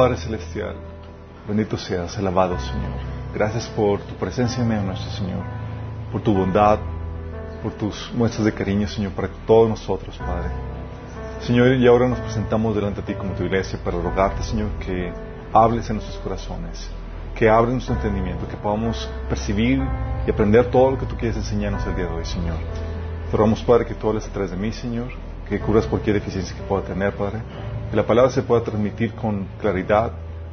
Padre Celestial, bendito seas, alabado Señor. Gracias por tu presencia en medio nuestro Señor, por tu bondad, por tus muestras de cariño, Señor, para todos nosotros, Padre. Señor, y ahora nos presentamos delante de ti como tu iglesia para rogarte, Señor, que hables en nuestros corazones, que abres nuestro entendimiento, que podamos percibir y aprender todo lo que tú quieres enseñarnos el día de hoy, Señor. Te rogamos, Padre, que tú hables a través de mí, Señor, que curas cualquier deficiencia que pueda tener, Padre, que la palabra se pueda transmitir con claridad,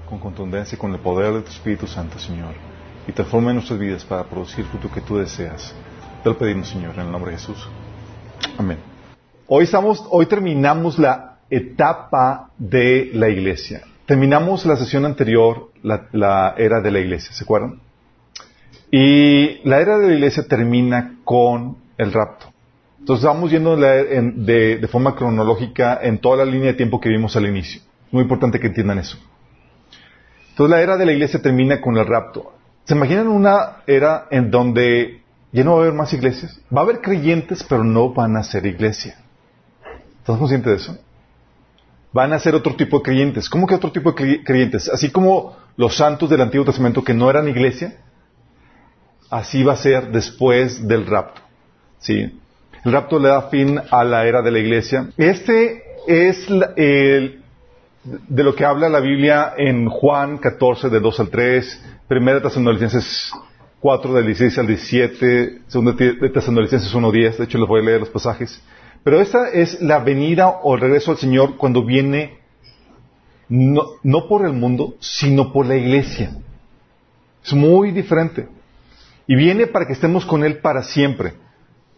con contundencia, con el poder de tu Espíritu Santo, Señor, y transforme nuestras vidas para producir el fruto que tú deseas. Te lo pedimos, Señor, en el nombre de Jesús. Amén. Hoy estamos, hoy terminamos la etapa de la iglesia. Terminamos la sesión anterior, la, la era de la iglesia, ¿se acuerdan? Y la era de la iglesia termina con el rapto. Entonces vamos yendo de, forma cronológica en toda la línea de tiempo que vimos al inicio. Muy importante que entiendan eso. Entonces la era de la iglesia termina con el rapto. ¿Se imaginan una era en donde ya no va a haber más iglesias? Va a haber creyentes, pero no van a ser iglesia. ¿Estás consciente de eso? Van a ser otro tipo de creyentes. ¿Cómo que otro tipo de creyentes? Así como los santos del Antiguo Testamento que no eran iglesia, así va a ser después del rapto. ¿Sí? El rapto le da fin a la era de la iglesia. Este es el, de lo que habla la Biblia en Juan 14, de 2 al 3, Primera Tesalonicenses 4, del 16 al 17, Segunda Tesalonicenses 1, 10. De hecho, les voy a leer los pasajes. Pero esta es la venida o el regreso al Señor cuando viene no, no por el mundo, sino por la iglesia. Es muy diferente. Y viene para que estemos con Él para siempre.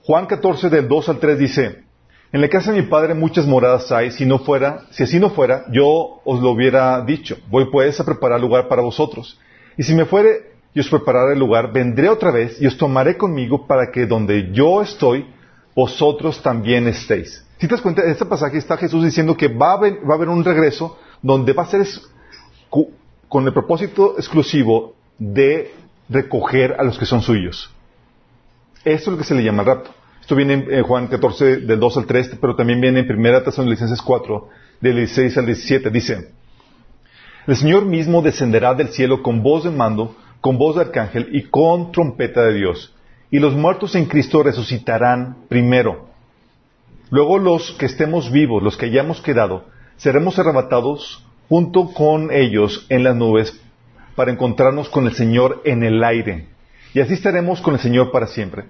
Juan 14 del 2 al 3 dice, en la casa de mi padre muchas moradas hay, si no fuera, si así no fuera, yo os lo hubiera dicho. Voy pues a preparar lugar para vosotros. Y si me fuere y os prepararé el lugar, vendré otra vez y os tomaré conmigo para que donde yo estoy, vosotros también estéis. Si te das cuenta, en este pasaje está Jesús diciendo que va a, haber, va a haber un regreso donde va a ser con el propósito exclusivo de recoger a los que son suyos. Esto es lo que se le llama rapto. Esto viene en Juan 14, del 2 al 3, pero también viene en 1 Tesalonicenses 4, del 16 al 17. Dice, el Señor mismo descenderá del cielo con voz de mando, con voz de arcángel y con trompeta de Dios. Y los muertos en Cristo resucitarán primero. Luego los que estemos vivos, los que hayamos quedado, seremos arrebatados junto con ellos en las nubes para encontrarnos con el Señor en el aire y así estaremos con el Señor para siempre.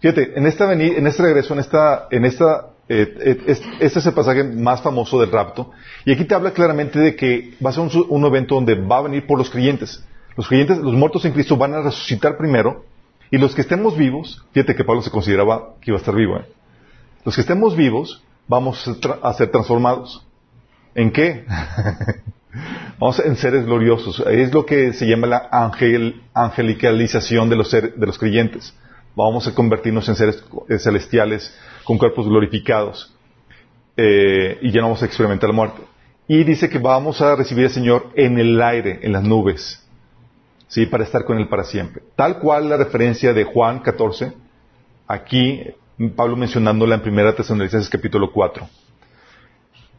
Fíjate, en, esta en este regreso, en esta, en esta, eh, eh, este es el pasaje más famoso del rapto, y aquí te habla claramente de que va a ser un, evento donde va a venir por los creyentes. Los creyentes, los muertos en Cristo van a resucitar primero, y los que estemos vivos, fíjate que Pablo se consideraba que iba a estar vivo, ¿eh? los que estemos vivos vamos a ser transformados. ¿En qué? Vamos en seres gloriosos. Es lo que se llama la angel, angelicalización de los, de los creyentes. Vamos a convertirnos en seres celestiales con cuerpos glorificados. Eh, y ya no vamos a experimentar la muerte. Y dice que vamos a recibir al Señor en el aire, en las nubes. ¿Sí? Para estar con Él para siempre. Tal cual la referencia de Juan 14, aquí Pablo mencionándola en 1 Tesalonicenses capítulo 4.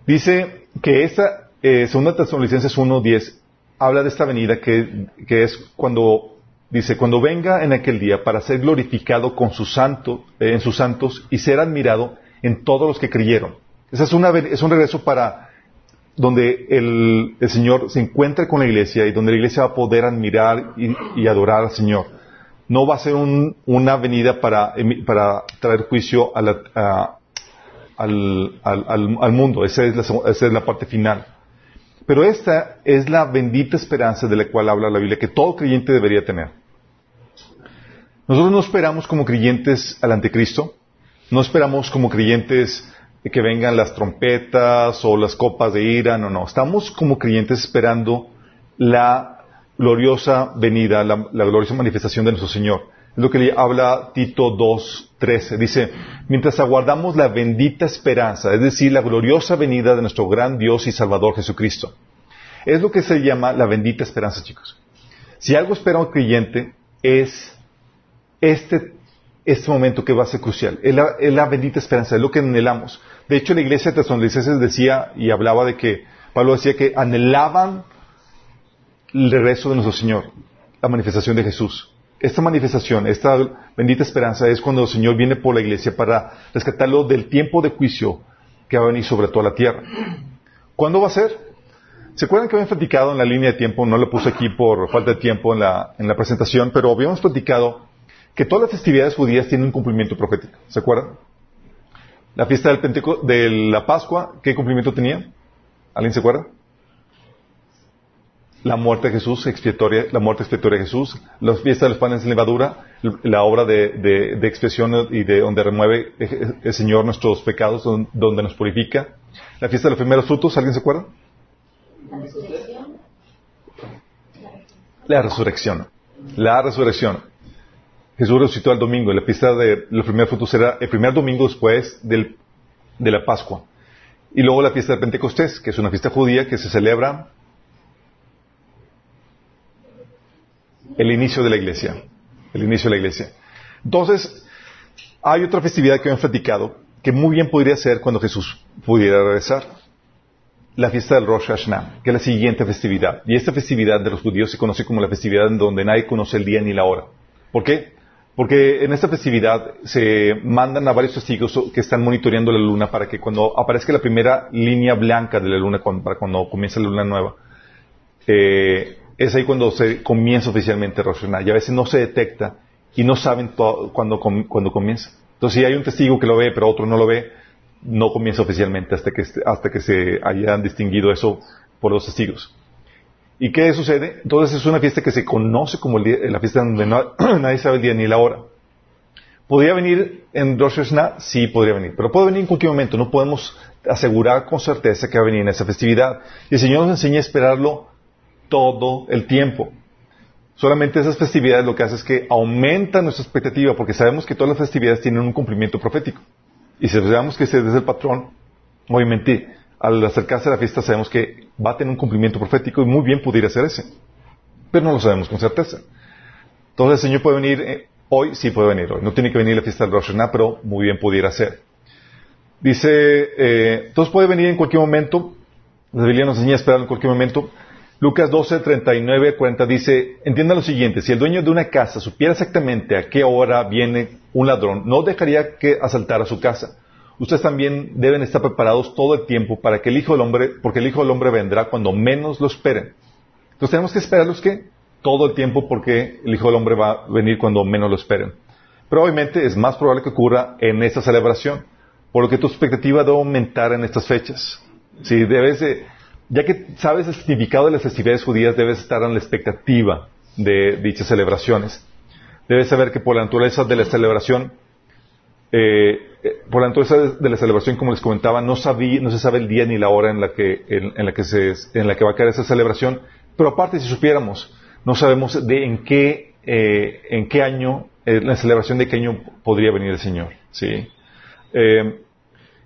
Dice que esa eh, segunda Tesalonicenses 1.10 habla de esta venida que, es cuando dice, cuando venga en aquel día para ser glorificado con su santo, eh, en sus santos y ser admirado en todos los que creyeron. Ese es, una, es un regreso para donde el, Señor se encuentra con la iglesia y donde la iglesia va a poder admirar y, adorar al Señor. No va a ser una venida para, traer juicio al, al, mundo. Esa es, esa es la parte final. Pero esta es la bendita esperanza de la cual habla la Biblia que todo creyente debería tener. Nosotros no esperamos como creyentes al anticristo, no esperamos como creyentes que vengan las trompetas o las copas de ira, no, no, estamos como creyentes esperando la gloriosa venida, la, gloriosa manifestación de nuestro Señor. Es lo que le habla Tito 2.13. Dice, mientras aguardamos la bendita esperanza, es decir, la gloriosa venida de nuestro gran Dios y Salvador Jesucristo. Es lo que se llama la bendita esperanza, chicos. Si algo espera un creyente es este, este momento que va a ser crucial. Es la, bendita esperanza, es lo que anhelamos. De hecho, la iglesia de Tesalonicenses decía y hablaba de que, Pablo decía que anhelaban el regreso de nuestro Señor, la manifestación de Jesús. Esta manifestación, esta bendita esperanza es cuando el Señor viene por la iglesia para rescatarlo del tiempo de juicio que va a venir sobre toda la tierra. ¿Cuándo va a ser? ¿Se acuerdan que habíamos platicado en la línea de tiempo? No lo puse aquí por falta de tiempo en la, en la presentación, pero habíamos platicado que todas las festividades judías tienen un cumplimiento profético. ¿Se acuerdan? La fiesta del Penteco de la Pascua, ¿qué cumplimiento tenía? ¿Alguien se acuerda? La muerte de Jesús, expiatoria, la muerte expiatoria de Jesús, la fiesta de los panes de levadura, la obra de, de, expiación y de donde remueve el Señor nuestros pecados, donde nos purifica. La fiesta de los primeros frutos, ¿alguien se acuerda? La resurrección. La resurrección. Jesús resucitó el domingo. La fiesta de los primeros frutos era el primer domingo después del, de la Pascua. Y luego la fiesta de Pentecostés, que es una fiesta judía que se celebra el inicio de la iglesia. El inicio de la iglesia. Entonces, hay otra festividad que hemos platicado que muy bien podría ser cuando Jesús pudiera regresar. La fiesta del Rosh Hashanah, que es la siguiente festividad. Y esta festividad de los judíos se conoce como la festividad en donde nadie conoce el día ni la hora. ¿Por qué? Porque en esta festividad se mandan a varios testigos que están monitoreando la luna para que cuando aparezca la primera línea blanca de la luna, para cuando comienza la luna nueva, eh, es ahí cuando se comienza oficialmente Rosh Hashanah. Y a veces no se detecta y no saben cuándo, cuando comienza. Entonces, si hay un testigo que lo ve, pero otro no lo ve, no comienza oficialmente hasta que, hasta que se hayan distinguido eso por los testigos. ¿Y qué sucede? Entonces es una fiesta que se conoce como la fiesta donde nadie sabe el día ni la hora. ¿Podría venir en Rosh Hashanah? Sí, podría venir. Pero puede venir en cualquier momento. No podemos asegurar con certeza que va a venir en esa festividad. Y el Señor nos enseña a esperarlo todo el tiempo. Solamente esas festividades lo que hace es que aumenta nuestra expectativa porque sabemos que todas las festividades tienen un cumplimiento profético. Y si sabemos que ese es el patrón, obviamente al acercarse a la fiesta sabemos que va a tener un cumplimiento profético y muy bien pudiera ser ese. Pero no lo sabemos con certeza. Entonces el Señor puede venir eh, hoy, sí puede venir hoy. No tiene que venir la fiesta del Rosh Hashanah, pero muy bien pudiera ser. Dice, eh, entonces puede venir en cualquier momento. La Biblia nos enseña a esperar en cualquier momento. Lucas 12, 39, 40 dice, entienda lo siguiente, si el dueño de una casa supiera exactamente a qué hora viene un ladrón, no dejaría que asaltara su casa ustedes también deben estar preparados todo el tiempo para que el Hijo del Hombre, porque el Hijo del Hombre vendrá cuando menos lo esperen. Entonces tenemos que esperarlos que todo el tiempo porque el Hijo del Hombre va a venir cuando menos lo esperen. Pero obviamente es más probable que ocurra en esta celebración, por lo que tu expectativa debe aumentar en estas fechas. Si debes ya que sabes el significado de las festividades judías, debes estar en la expectativa de dichas celebraciones. Debes saber que por la naturaleza de la celebración eh, eh, por la naturaleza de la celebración, como les comentaba, no, sabía, no se sabe el día ni la hora en la, que, en, la que se, en la que va a caer esa celebración, pero aparte, si supiéramos, no sabemos de en qué, eh, en qué año, la celebración de qué año podría venir el Señor. ¿sí?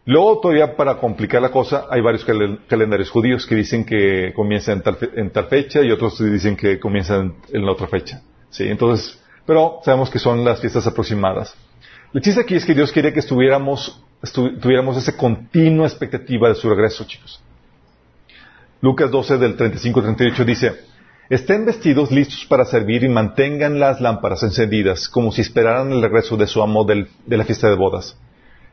Luego, todavía para complicar la cosa, hay varios calendarios judíos que dicen que comienza en tal, en tal fecha y otros dicen que comienza en, la otra fecha. ¿sí? Entonces, pero sabemos que son las fiestas aproximadas. El chiste aquí es que Dios quería que estuviéramos, tuviéramos esa continua expectativa de su regreso, chicos. Lucas 12 del 35 al 38 dice, estén vestidos listos para servir y mantengan las lámparas encendidas como si esperaran el regreso de su amo de la fiesta de bodas.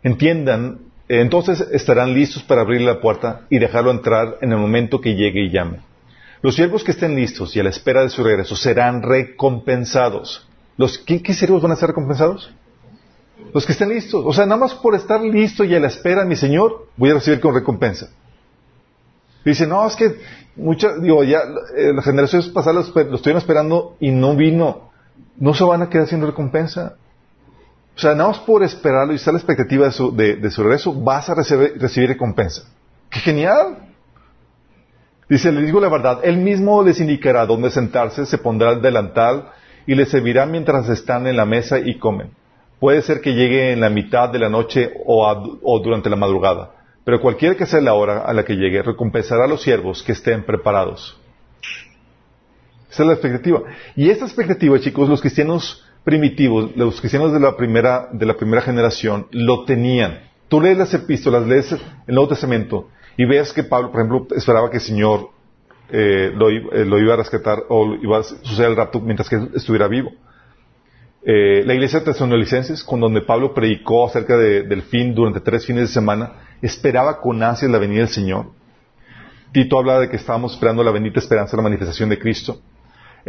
Entiendan, entonces estarán listos para abrir la puerta y dejarlo entrar en el momento que llegue y llame. Los siervos que estén listos y a la espera de su regreso serán recompensados. ¿Los, ¿qué, ¿Qué siervos van a ser recompensados? Los que estén listos. O sea, nada más por estar listo y a la espera, mi Señor, voy a recibir con recompensa. Dice, no, es que muchas, digo, ya eh, las generaciones pasadas lo estuvieron esperando y no vino. No se van a quedar sin recompensa. O sea, nada más por esperarlo y estar la expectativa de su, de, su regreso, vas a recibir, recompensa. ¡Qué genial! Dice, le digo la verdad, él mismo les indicará dónde sentarse, se pondrá el delantal y les servirá mientras están en la mesa y comen. Puede ser que llegue en la mitad de la noche o, durante la madrugada, pero cualquiera que sea la hora a la que llegue, recompensará a los siervos que estén preparados. Esa es la expectativa. Y esta expectativa, chicos, los cristianos primitivos, los cristianos de la primera, de la primera generación, lo tenían. Tú lees las epístolas, lees el Nuevo Testamento y ves que Pablo, por ejemplo, esperaba que el Señor eh, lo, iba a rescatar o iba a suceder el rapto mientras que estuviera vivo. la iglesia de con donde Pablo predicó acerca del fin durante tres fines de semana, esperaba con ansias la venida del Señor. Tito habla de que estábamos esperando la bendita esperanza de la manifestación de Cristo.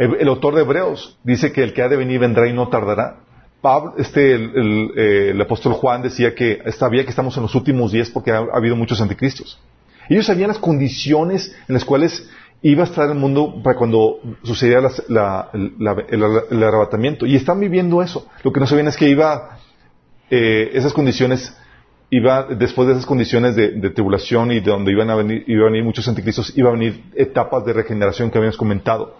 El, autor de Hebreos dice que el que ha de venir vendrá y no tardará. Pablo, este, el, apóstol Juan decía que sabía que estamos en los últimos días porque ha, habido muchos anticristos. Ellos sabían las condiciones en las cuales iba a estar el mundo para cuando sucediera el, arrebatamiento. Y están viviendo eso. Lo que no sabían es que iba, eh, esas condiciones iba, después de esas condiciones de, tribulación y de donde iban a venir, iban a venir muchos anticristos, iba a venir etapas de regeneración que habíamos comentado,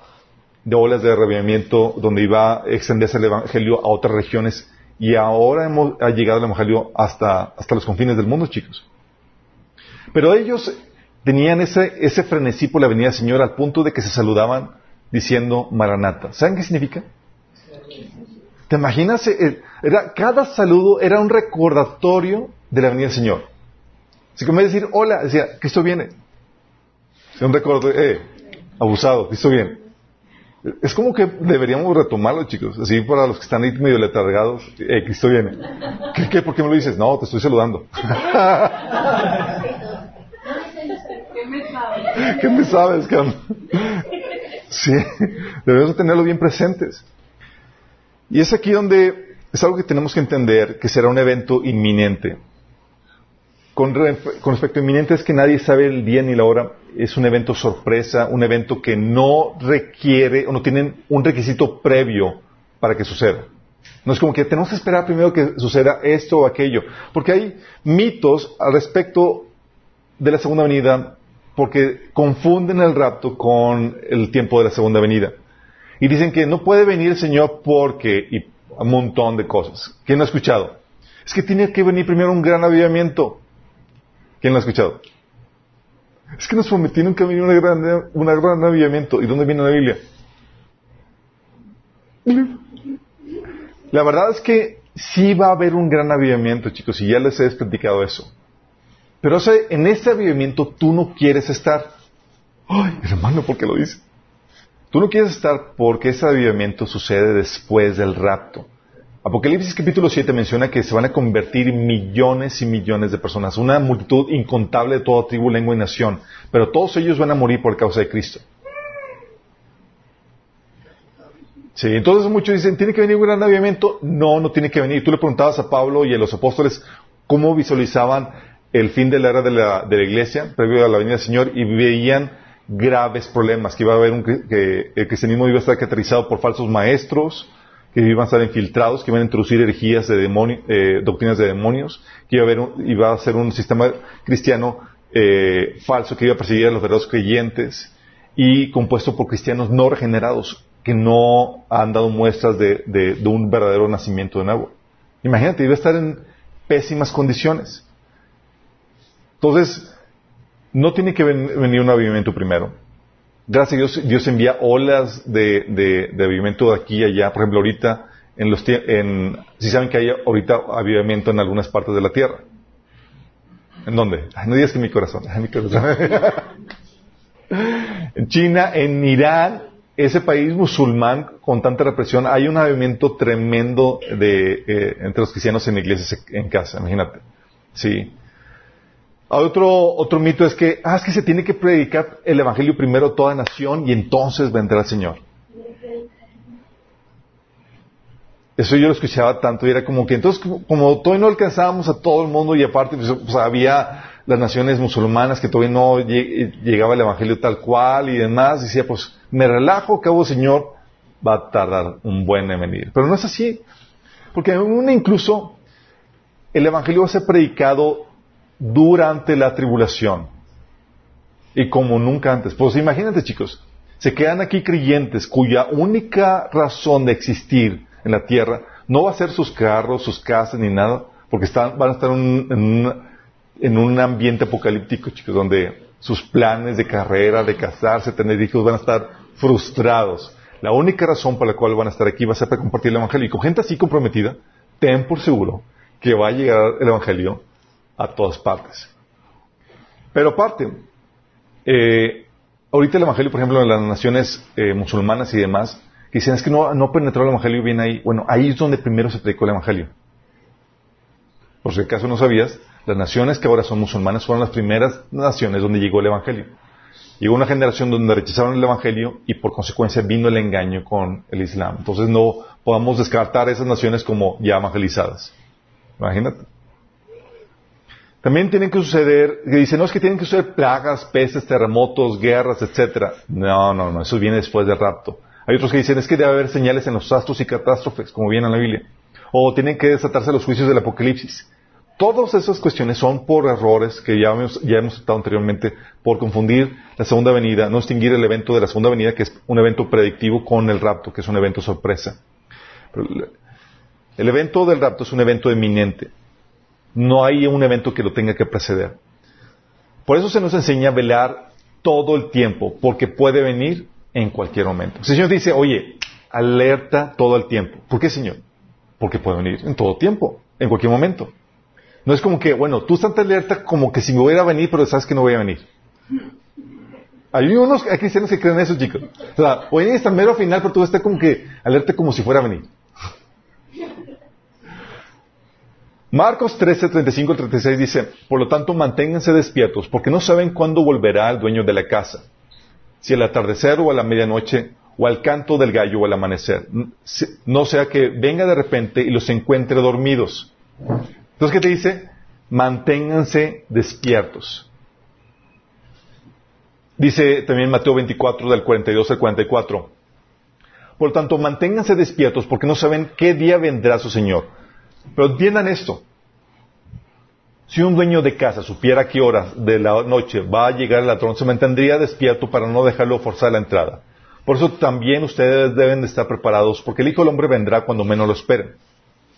de olas de arrebatamiento, donde iba a extenderse el evangelio a otras regiones, y ahora hemos, ha llegado el evangelio hasta, hasta los confines del mundo, chicos. Pero ellos tenían ese, ese frenesí por la venida del Señor al punto de que se saludaban diciendo Maranata. ¿Saben qué significa? ¿Te imaginas? Eh, era, cada saludo era un recordatorio de la venida del Señor. Así que me decir hola, decía, Cristo viene. Un recuerdo, eh, abusado, Cristo viene. Es como que deberíamos retomarlo, chicos. Así para los que están ahí medio letargados, eh, Cristo viene. ¿Qué, ¿Qué, ¿Por qué me lo dices? No, te estoy saludando. ¿Qué me sabes? ¿Qué me sabes, Sí, debemos tenerlo bien presentes. Y es aquí donde es algo que tenemos que entender, que será un evento inminente con, respecto a inminente es que nadie sabe el día ni la hora. Es un evento sorpresa, un evento que no requiere o no tiene un requisito previo para que suceda. No es como que tenemos que esperar primero que suceda esto o aquello. Porque hay mitos al respecto de la segunda venida porque confunden el rapto con el tiempo de la segunda venida. Y dicen que no puede venir el Señor porque, y un montón de cosas. ¿Quién lo ha escuchado? Es que tiene que venir primero un gran avivamiento. ¿Quién lo ha escuchado? Es que nos prometieron que venía un gran, gran avivamiento. ¿Y dónde viene la Biblia? La verdad es que sí va a haber un gran avivamiento, chicos, y ya les he explicado eso. Pero en ese avivamiento tú no quieres estar. Ay, hermano, ¿por qué lo dices? Tú no quieres estar porque ese avivamiento sucede después del rapto. Apocalipsis capítulo 7 menciona que se van a convertir millones y millones de personas, una multitud incontable de toda tribu, lengua y nación, pero todos ellos van a morir por causa de Cristo. Sí, entonces muchos dicen, ¿tiene que venir un gran avivamiento? No, no tiene que venir. Tú le preguntabas a Pablo y a los apóstoles cómo visualizaban el fin de la era de la, de la iglesia, previo a la venida del Señor, y veían graves problemas, que iba a haber un, que el cristianismo iba a estar caracterizado por falsos maestros, que iban a estar infiltrados, que iban a introducir herejías de demonios, eh, doctrinas de demonios, que iba a, haber iba a ser un sistema cristiano eh, falso que iba a perseguir a los verdaderos creyentes y compuesto por cristianos no regenerados que no han dado muestras de, de, un verdadero nacimiento de nuevo. Imagínate, iba a estar en pésimas condiciones. Entonces, no tiene que venir un avivamiento primero gracias a Dios, Dios envía olas de, de, de avivamiento de aquí y allá. Por ejemplo, ahorita, en los en, si saben que hay ahorita avivamiento en algunas partes de la tierra. ¿En dónde? no digas que en mi corazón. En, China, en Irán, ese país musulmán con tanta represión, hay un avivamiento tremendo de, eh, entre los cristianos en iglesias en casa, imagínate. Sí. Otro, otro mito es que, ah, es que se tiene que predicar el Evangelio primero a toda nación y entonces vendrá el Señor. Eso yo lo escuchaba tanto y era como que entonces, como todavía no alcanzábamos a todo el mundo y aparte pues, pues había las naciones musulmanas que todavía no llegaba el Evangelio tal cual y demás, decía, pues me relajo, cabo Señor, va a tardar un buen en venir. Pero no es así, porque aún incluso el Evangelio va a ser predicado durante la tribulación. Y como nunca antes. Pues imagínate chicos, se quedan aquí creyentes cuya única razón de existir en la tierra no va a ser sus carros, sus casas ni nada, porque están, van a estar en, un ambiente apocalíptico, chicos, donde sus planes de carrera, de casarse, tener hijos van a estar frustrados. La única razón por la cual van a estar aquí va a ser para compartir el Evangelio. Y con gente así comprometida, ten por seguro que va a llegar el Evangelio a todas partes. Pero aparte, eh, ahorita el Evangelio, por ejemplo, en las naciones eh, musulmanas y demás, dicen es que no, no penetró el Evangelio bien ahí. Bueno, ahí es donde primero se predicó el Evangelio. Por si acaso no sabías, las naciones que ahora son musulmanas fueron las primeras naciones donde llegó el Evangelio. Llegó una generación donde rechazaron el Evangelio y por consecuencia vino el engaño con el Islam. Entonces no podamos descartar esas naciones como ya evangelizadas. Imagínate. También tienen que suceder, que dicen, no es que tienen que suceder plagas, pestes, terremotos, guerras, etcétera. No, no, no, eso viene después del rapto. Hay otros que dicen, es que debe haber señales en los astros y catástrofes, como viene en la Biblia. O tienen que desatarse los juicios del Apocalipsis. Todas esas cuestiones son por errores que ya hemos, ya hemos anteriormente, por confundir la segunda venida, no distinguir el evento de la segunda venida, que es un evento predictivo, con el rapto, que es un evento sorpresa. el evento del rapto es un evento eminente. No hay un evento que lo tenga que preceder. Por eso se nos enseña a velar todo el tiempo, porque puede venir en cualquier momento. El Señor dice, oye, alerta todo el tiempo. ¿Por qué, Señor? Porque puede venir en todo tiempo, en cualquier momento. No es como que, bueno, tú estás alerta como que si me voy a venir, pero sabes que no voy a venir. Hay unos cristianos que creen eso, chicos. O sea, voy a estar mero final, pero tú estás como que alerta como si fuera a venir. Marcos 13, 35 36 dice, por lo tanto manténganse despiertos, porque no saben cuándo volverá el dueño de la casa, si al atardecer o a la medianoche, o al canto del gallo o al amanecer, no sea que venga de repente y los encuentre dormidos. Entonces, ¿qué te dice? Manténganse despiertos. Dice también Mateo 24, del 42 al 44. Por lo tanto, manténganse despiertos porque no saben qué día vendrá su Señor. Pero entiendan esto. Si un dueño de casa supiera qué hora de la noche va a llegar el ladrón, se mantendría despierto para no dejarlo forzar la entrada. Por eso también ustedes deben de estar preparados, porque el Hijo del Hombre vendrá cuando menos lo esperen.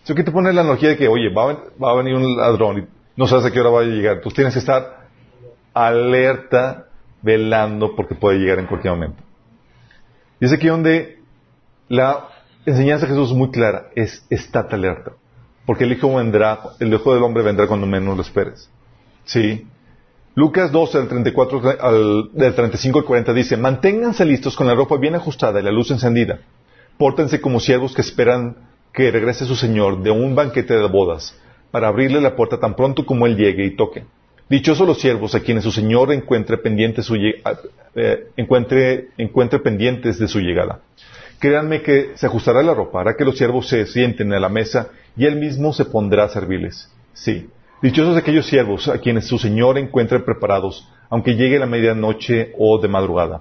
Si que te la analogía de que, oye, va a, venir un ladrón y no sabes a qué hora va a llegar. Tú tienes que estar alerta, velando, porque puede llegar en cualquier momento. Y es aquí donde la enseñanza de Jesús es muy clara, es estate alerta. Porque el Hijo vendrá, el Hijo del Hombre vendrá cuando menos lo esperes. Sí. Lucas 12, del, 34, al, del 35 al 40 dice, manténganse listos con la ropa bien ajustada y la luz encendida. Pórtense como siervos que esperan que regrese su Señor de un banquete de bodas, para abrirle la puerta tan pronto como Él llegue y toque. Dichosos los siervos a quienes su Señor encuentre pendientes, su, eh, encuentre pendientes de su llegada. Créanme que se ajustará la ropa, hará que los siervos se sienten a la mesa y Él mismo se pondrá a servirles. Sí. Dichosos aquellos siervos a quienes su Señor encuentre preparados, aunque llegue la medianoche o de madrugada.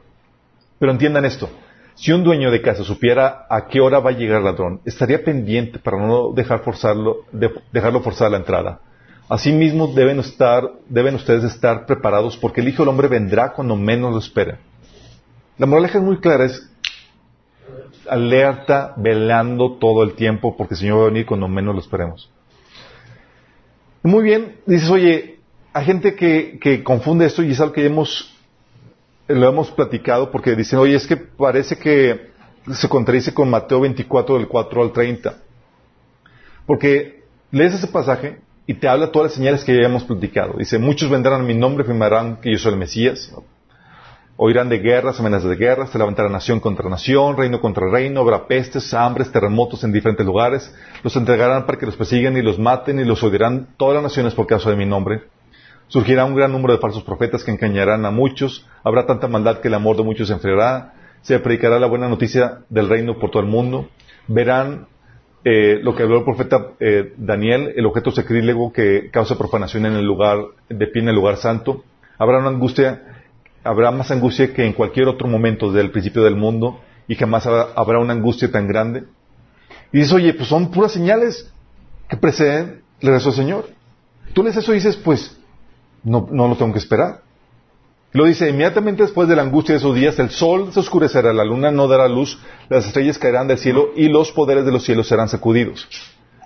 Pero entiendan esto. Si un dueño de casa supiera a qué hora va a llegar el ladrón, estaría pendiente para no dejar forzarlo, dejarlo forzar la entrada. Asimismo, deben, estar, deben ustedes estar preparados porque el Hijo del Hombre vendrá cuando menos lo esperen. La moraleja es muy clara, alerta, velando todo el tiempo porque el Señor va a venir cuando menos lo esperemos. Muy bien, dices, oye, hay gente que, confunde esto y es algo que hemos lo hemos platicado porque dicen, oye, es que parece que se contradice con Mateo 24 del 4 al 30. Porque lees ese pasaje y te habla todas las señales que ya hemos platicado. Dice, muchos vendrán a mi nombre, afirmarán que yo soy el Mesías. Oirán de guerras, amenazas de guerras, se levantará nación contra nación, reino contra reino, habrá pestes, hambres, terremotos en diferentes lugares. Los entregarán para que los persigan y los maten y los odiarán todas las naciones por causa de mi nombre. Surgirá un gran número de falsos profetas que engañarán a muchos. Habrá tanta maldad que el amor de muchos se enfriará. Se predicará la buena noticia del reino por todo el mundo. Verán eh, lo que habló el profeta eh, Daniel, el objeto sacrílego que causa profanación en el lugar, de pie en el lugar santo. Habrá una angustia, habrá más angustia que en cualquier otro momento desde el principio del mundo y jamás habrá una angustia tan grande. Y dices, oye, pues son puras señales que preceden el regreso del Señor. Tú lees eso y dices, pues, no, no lo tengo que esperar. Lo dice, inmediatamente después de la angustia de esos días, el sol se oscurecerá, la luna no dará luz, las estrellas caerán del cielo y los poderes de los cielos serán sacudidos.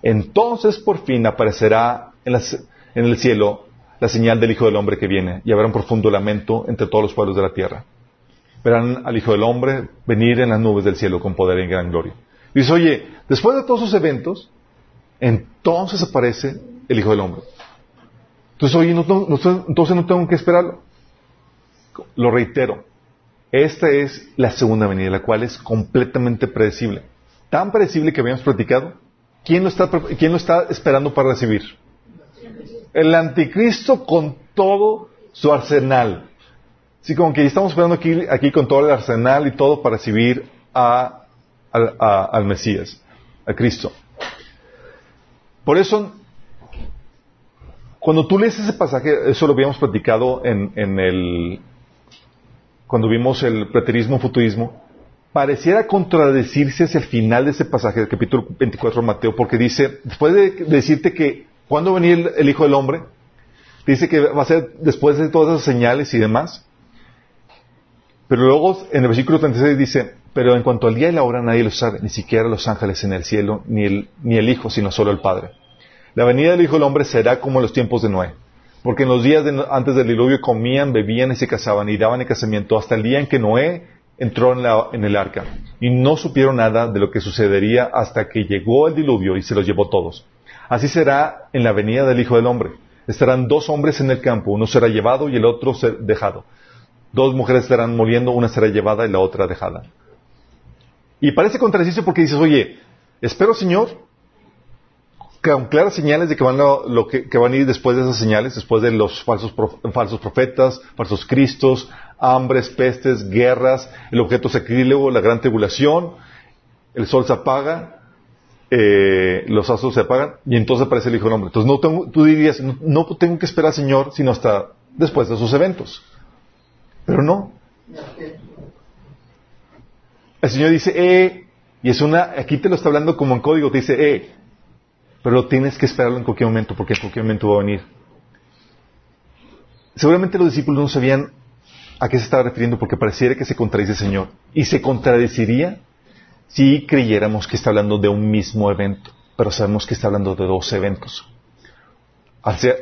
Entonces por fin aparecerá en, en el cielo la señal del Hijo del Hombre que viene y habrá un profundo lamento entre todos los pueblos de la tierra. Verán al Hijo del Hombre venir en las nubes del cielo con poder y gran gloria. Dice, oye, después de todos esos eventos, entonces aparece el Hijo del Hombre. Entonces, oye, no, entonces no tengo que esperarlo. Lo reitero. Esta es la segunda venida, la cual es completamente predecible. Tan predecible que habíamos platicado. ¿Quién lo está, quién lo está esperando para recibir? El anticristo con todo su arsenal. Así como que estamos esperando aquí, aquí con todo el arsenal y todo para recibir al Mesías, a Cristo. Por eso, cuando tú lees ese pasaje, eso lo habíamos platicado en, en el, cuando vimos el preterismo futurismo, pareciera contradecirse hacia el final de ese pasaje del capítulo 24 de Mateo, porque dice, después de decirte que cuando venía el, Hijo del Hombre, dice que va a ser después de todas esas señales y demás, pero luego en el versículo 36 dice, pero en cuanto al día y la hora nadie lo sabe, ni siquiera los ángeles en el cielo, ni el, ni el Hijo, sino solo el Padre. La venida del Hijo del Hombre será como en los tiempos de Noé, porque en los días antes del diluvio comían, bebían y se casaban y daban el casamiento hasta el día en que Noé entró en, en el arca y no supieron nada de lo que sucedería hasta que llegó el diluvio y se los llevó todos. Así será en la venida del Hijo del Hombre. Estarán dos hombres en el campo, uno será llevado y el otro será dejado. Dos mujeres estarán moliendo, una será llevada y la otra dejada. Y parece contradicirse porque dices, oye, espero Señor, con claras señales de que van, a, lo que, van a ir después de esas señales, después de los falsos, falsos profetas, falsos cristos, hambres, pestes, guerras, el objeto sacrílego, la gran tribulación, el sol se apaga, eh, los astros se apagan y entonces aparece el Hijo del Hombre. Entonces no tengo, tú dirías, no, tengo que esperar al Señor sino hasta después de esos eventos. Pero no. El Señor dice, eh, y es una, aquí te lo está hablando como en código, te dice, eh, pero tienes que esperarlo en cualquier momento porque en cualquier momento va a venir. Seguramente los discípulos no sabían a qué se estaba refiriendo porque pareciera que se contradice el Señor. Y se contradeciría si creyéramos que está hablando de un mismo evento, pero sabemos que está hablando de dos eventos.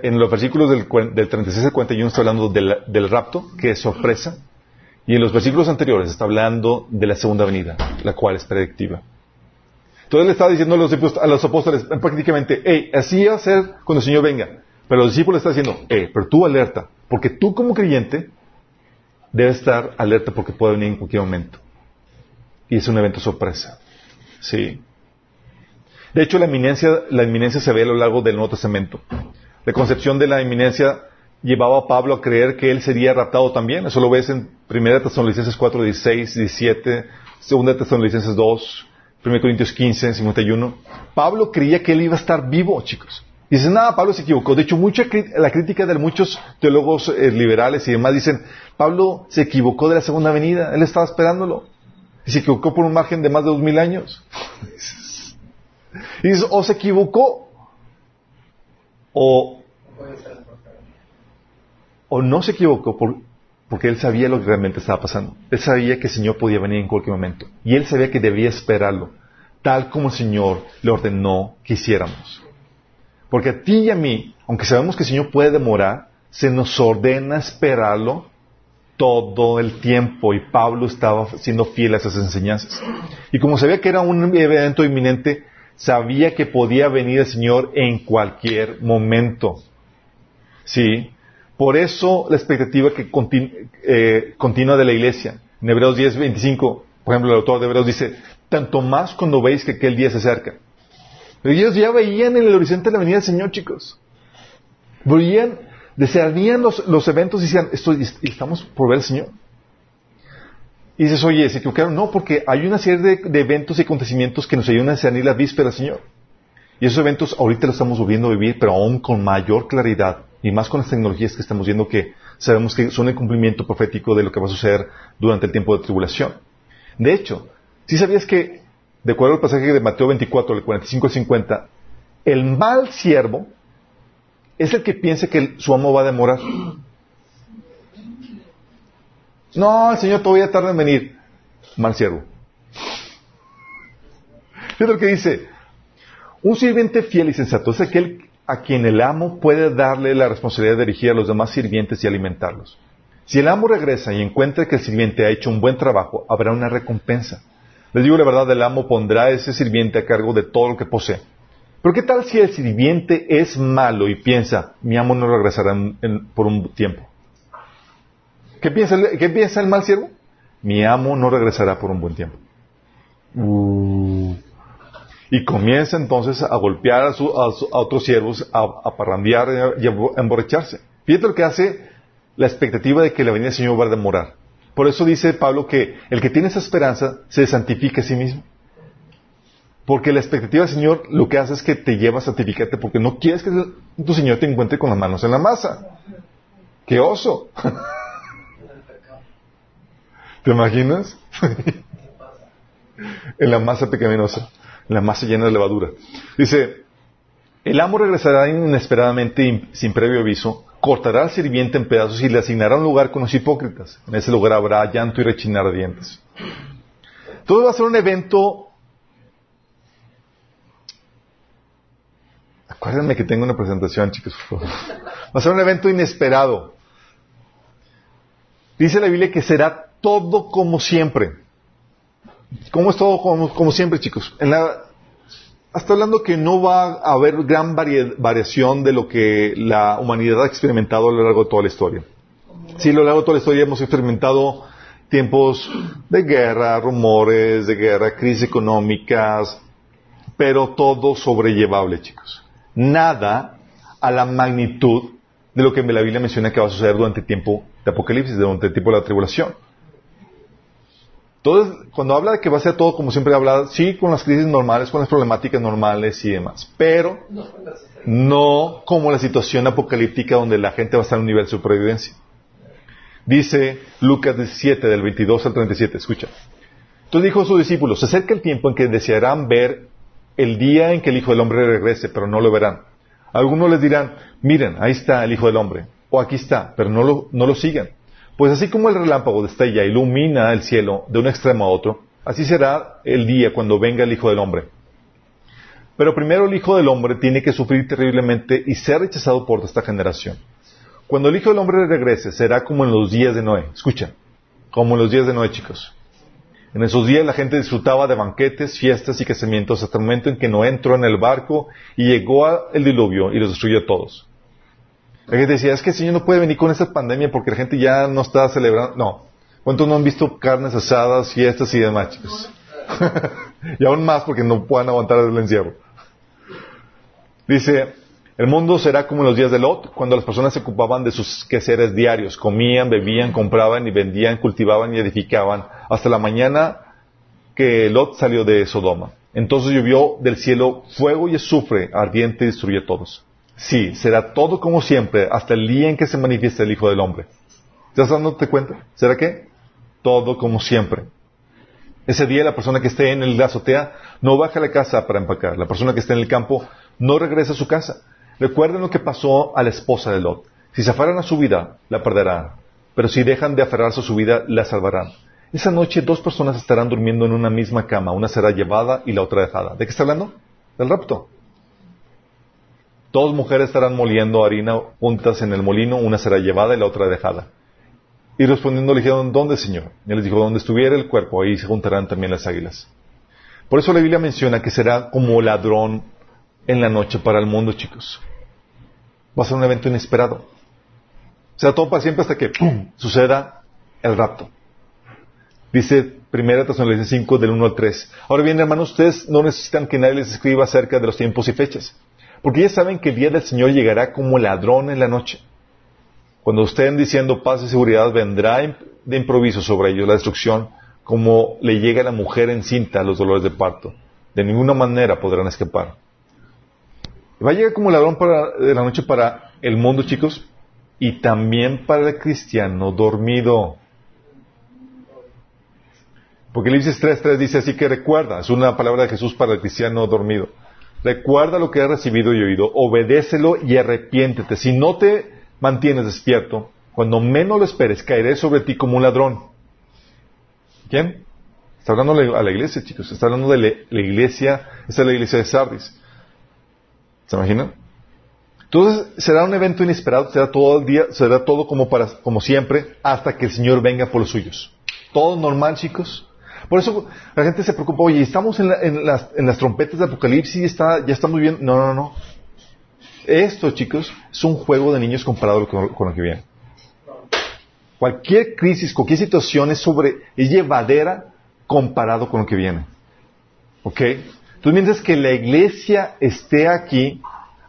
en los versículos del, 36 al 41 está hablando del, rapto, que es sorpresa, y en los versículos anteriores está hablando de la segunda venida, la cual es predictiva. Entonces le estaba diciendo a los, a los apóstoles prácticamente, hey, así va a ser cuando el Señor venga. Pero los discípulos están diciendo, hey, pero tú alerta, porque tú como creyente debes estar alerta porque puede venir en cualquier momento y es un evento sorpresa. Sí. De hecho, la inminencia, la inminencia se ve a lo largo del Nuevo Testamento. La concepción de la inminencia llevaba a Pablo a creer que él sería raptado también. Eso lo ves en 1 Tesalonicenses 4, 16, 17, 2 Tesalonicenses 2, 1 Corintios 15, 51. Pablo creía que él iba a estar vivo, chicos. Y nada, Pablo se equivocó. De hecho, mucha la crítica de muchos teólogos eh, liberales y demás dicen, Pablo se equivocó de la segunda venida, él estaba esperándolo. Y se equivocó por un margen de más de dos mil años. Y dice, o se equivocó, o, o no se equivocó porque él sabía lo que realmente estaba pasando. Él sabía que el Señor podía venir en cualquier momento. Y él sabía que debía esperarlo, tal como el Señor le ordenó que hiciéramos. Porque a ti y a mí, aunque sabemos que el Señor puede demorar, se nos ordena esperarlo todo el tiempo y Pablo estaba siendo fiel a esas enseñanzas. Y como sabía que era un evento inminente, sabía que podía venir el Señor en cualquier momento. ¿Sí? Por eso la expectativa que eh, continua de la iglesia. En Hebreos 10, 25, por ejemplo, el autor de Hebreos dice, tanto más cuando veis que aquel día se acerca. Pero ellos ya veían en el horizonte la venida del Señor, chicos. Veían desearían los, los eventos y decían, estamos por ver al Señor. Y dices, oye, ¿se equivocaron? No, porque hay una serie de, eventos y acontecimientos que nos ayudan a discernir la víspera Señor. Y esos eventos ahorita los estamos volviendo a vivir, pero aún con mayor claridad, y más con las tecnologías que estamos viendo que sabemos que son el cumplimiento profético de lo que va a suceder durante el tiempo de tribulación. De hecho, si sabías que, de acuerdo al pasaje de Mateo 24, del 45 al 50, el mal siervo es el que piensa que su amo va a demorar. No, el Señor todavía tarda en venir. Mal siervo. Es lo que dice. Un sirviente fiel y sensato es aquel a quien el amo puede darle la responsabilidad de dirigir a los demás sirvientes y alimentarlos. Si el amo regresa y encuentra que el sirviente ha hecho un buen trabajo, habrá una recompensa. Les digo la verdad, el amo pondrá a ese sirviente a cargo de todo lo que posee. Pero ¿qué tal si el sirviente es malo y piensa, mi amo no regresará por un tiempo? ¿Qué piensa, el, ¿Qué piensa el mal siervo? mi amo no regresará por un buen tiempo. Uh. Y comienza entonces a golpear a, otros siervos, a, parrandear y a, emborracharse. Fíjate lo que hace la expectativa de que la venida del Señor va a demorar. Por eso dice Pablo que el que tiene esa esperanza se santifica a sí mismo. Porque la expectativa del Señor lo que hace es que te lleva a santificarte porque no quieres que tu Señor te encuentre con las manos en la masa. ¡Qué oso! ¿Te imaginas? en la masa pecaminosa, en la masa llena de levadura. Dice, el amo regresará inesperadamente sin previo aviso, cortará al sirviente en pedazos y le asignará un lugar con los hipócritas. En ese lugar habrá llanto y rechinar de dientes. Todo va a ser un evento Acuérdenme que tengo una presentación, chicos. Va a ser un evento inesperado. Dice la Biblia que será todo como siempre. ¿Cómo es todo como, siempre, chicos? En la, hasta hablando que no va a haber gran variación de lo que la humanidad ha experimentado a lo largo de toda la historia. Sí, a lo largo de toda la historia hemos experimentado tiempos de guerra, rumores de guerra, crisis económicas, pero todo sobrellevable, chicos nada a la magnitud de lo que la Biblia menciona que va a suceder durante el tiempo de Apocalipsis, durante el tiempo de la tribulación. Entonces, cuando habla de que va a ser todo como siempre habla, sí, con las crisis normales, con las problemáticas normales y demás, pero no como la situación apocalíptica donde la gente va a estar en un nivel de supervivencia. Dice Lucas 17, del 22 al 37, escucha. Entonces dijo a sus discípulos, se acerca el tiempo en que desearán ver el día en que el Hijo del Hombre regrese, pero no lo verán. Algunos les dirán, miren, ahí está el Hijo del Hombre, o aquí está, pero no lo, no lo sigan. Pues así como el relámpago destella, ilumina el cielo de un extremo a otro, así será el día cuando venga el Hijo del Hombre. Pero primero el Hijo del Hombre tiene que sufrir terriblemente y ser rechazado por esta generación. Cuando el Hijo del Hombre regrese, será como en los días de Noé. Escucha, como en los días de Noé, chicos. En esos días la gente disfrutaba de banquetes, fiestas y casamientos hasta el momento en que no entró en el barco y llegó el diluvio y los destruyó a todos. La gente decía, es que el Señor no puede venir con esta pandemia porque la gente ya no está celebrando. No. ¿Cuántos no han visto carnes asadas, fiestas y demás, y aún más porque no puedan aguantar el encierro. Dice, el mundo será como en los días de Lot, cuando las personas se ocupaban de sus quehaceres diarios, comían, bebían, compraban y vendían, cultivaban y edificaban, hasta la mañana que Lot salió de Sodoma. Entonces llovió del cielo fuego y azufre ardiente y destruyó a todos. Sí, será todo como siempre, hasta el día en que se manifieste el Hijo del Hombre. ¿Estás dándote cuenta? ¿Será qué? Todo como siempre. Ese día la persona que esté en el azotea no baja a la casa para empacar. La persona que esté en el campo no regresa a su casa. Recuerden lo que pasó a la esposa de Lot. Si se aferran a su vida, la perderán. Pero si dejan de aferrarse a su vida, la salvarán. Esa noche dos personas estarán durmiendo en una misma cama. Una será llevada y la otra dejada. ¿De qué está hablando? Del rapto. Dos mujeres estarán moliendo harina juntas en el molino. Una será llevada y la otra dejada. Y respondiendo le dijeron, ¿dónde, Señor? Y él les dijo, donde estuviera el cuerpo, ahí se juntarán también las águilas. Por eso la Biblia menciona que será como ladrón en la noche para el mundo, chicos. Va a ser un evento inesperado. Será todo para siempre hasta que suceda el rapto. Dice 1 Tesalonicenses 5 del 1 al 3. Ahora bien, hermanos, ustedes no necesitan que nadie les escriba acerca de los tiempos y fechas, porque ya saben que el día del Señor llegará como ladrón en la noche. Cuando estén diciendo paz y seguridad, vendrá de improviso sobre ellos la destrucción, como le llega a la mujer encinta a los dolores de parto. De ninguna manera podrán escapar. Va a llegar como ladrón de la noche para el mundo, chicos, y también para el cristiano dormido. Porque Apocalipsis 3.3 dice así que recuerda, es una palabra de Jesús para el cristiano dormido. Recuerda lo que has recibido y oído, obedécelo y arrepiéntete. Si no te mantienes despierto, cuando menos lo esperes, caeré sobre ti como un ladrón. ¿Quién? Está hablando a la iglesia, chicos. Está hablando de la iglesia, esta es la iglesia de Sardis. ¿Se imaginan? Entonces será un evento inesperado, será todo el día, será todo como, para, como siempre, hasta que el Señor venga por los suyos. Todo normal, chicos. Por eso la gente se preocupa, oye, estamos en, las, en las, trompetas de Apocalipsis, está, ya está muy bien. No, no, no. Esto, chicos, es un juego de niños comparado con, lo que viene. Cualquier crisis, cualquier situación es sobre, es llevadera comparado con lo que viene. ¿Ok? Entonces, mientras que la iglesia esté aquí,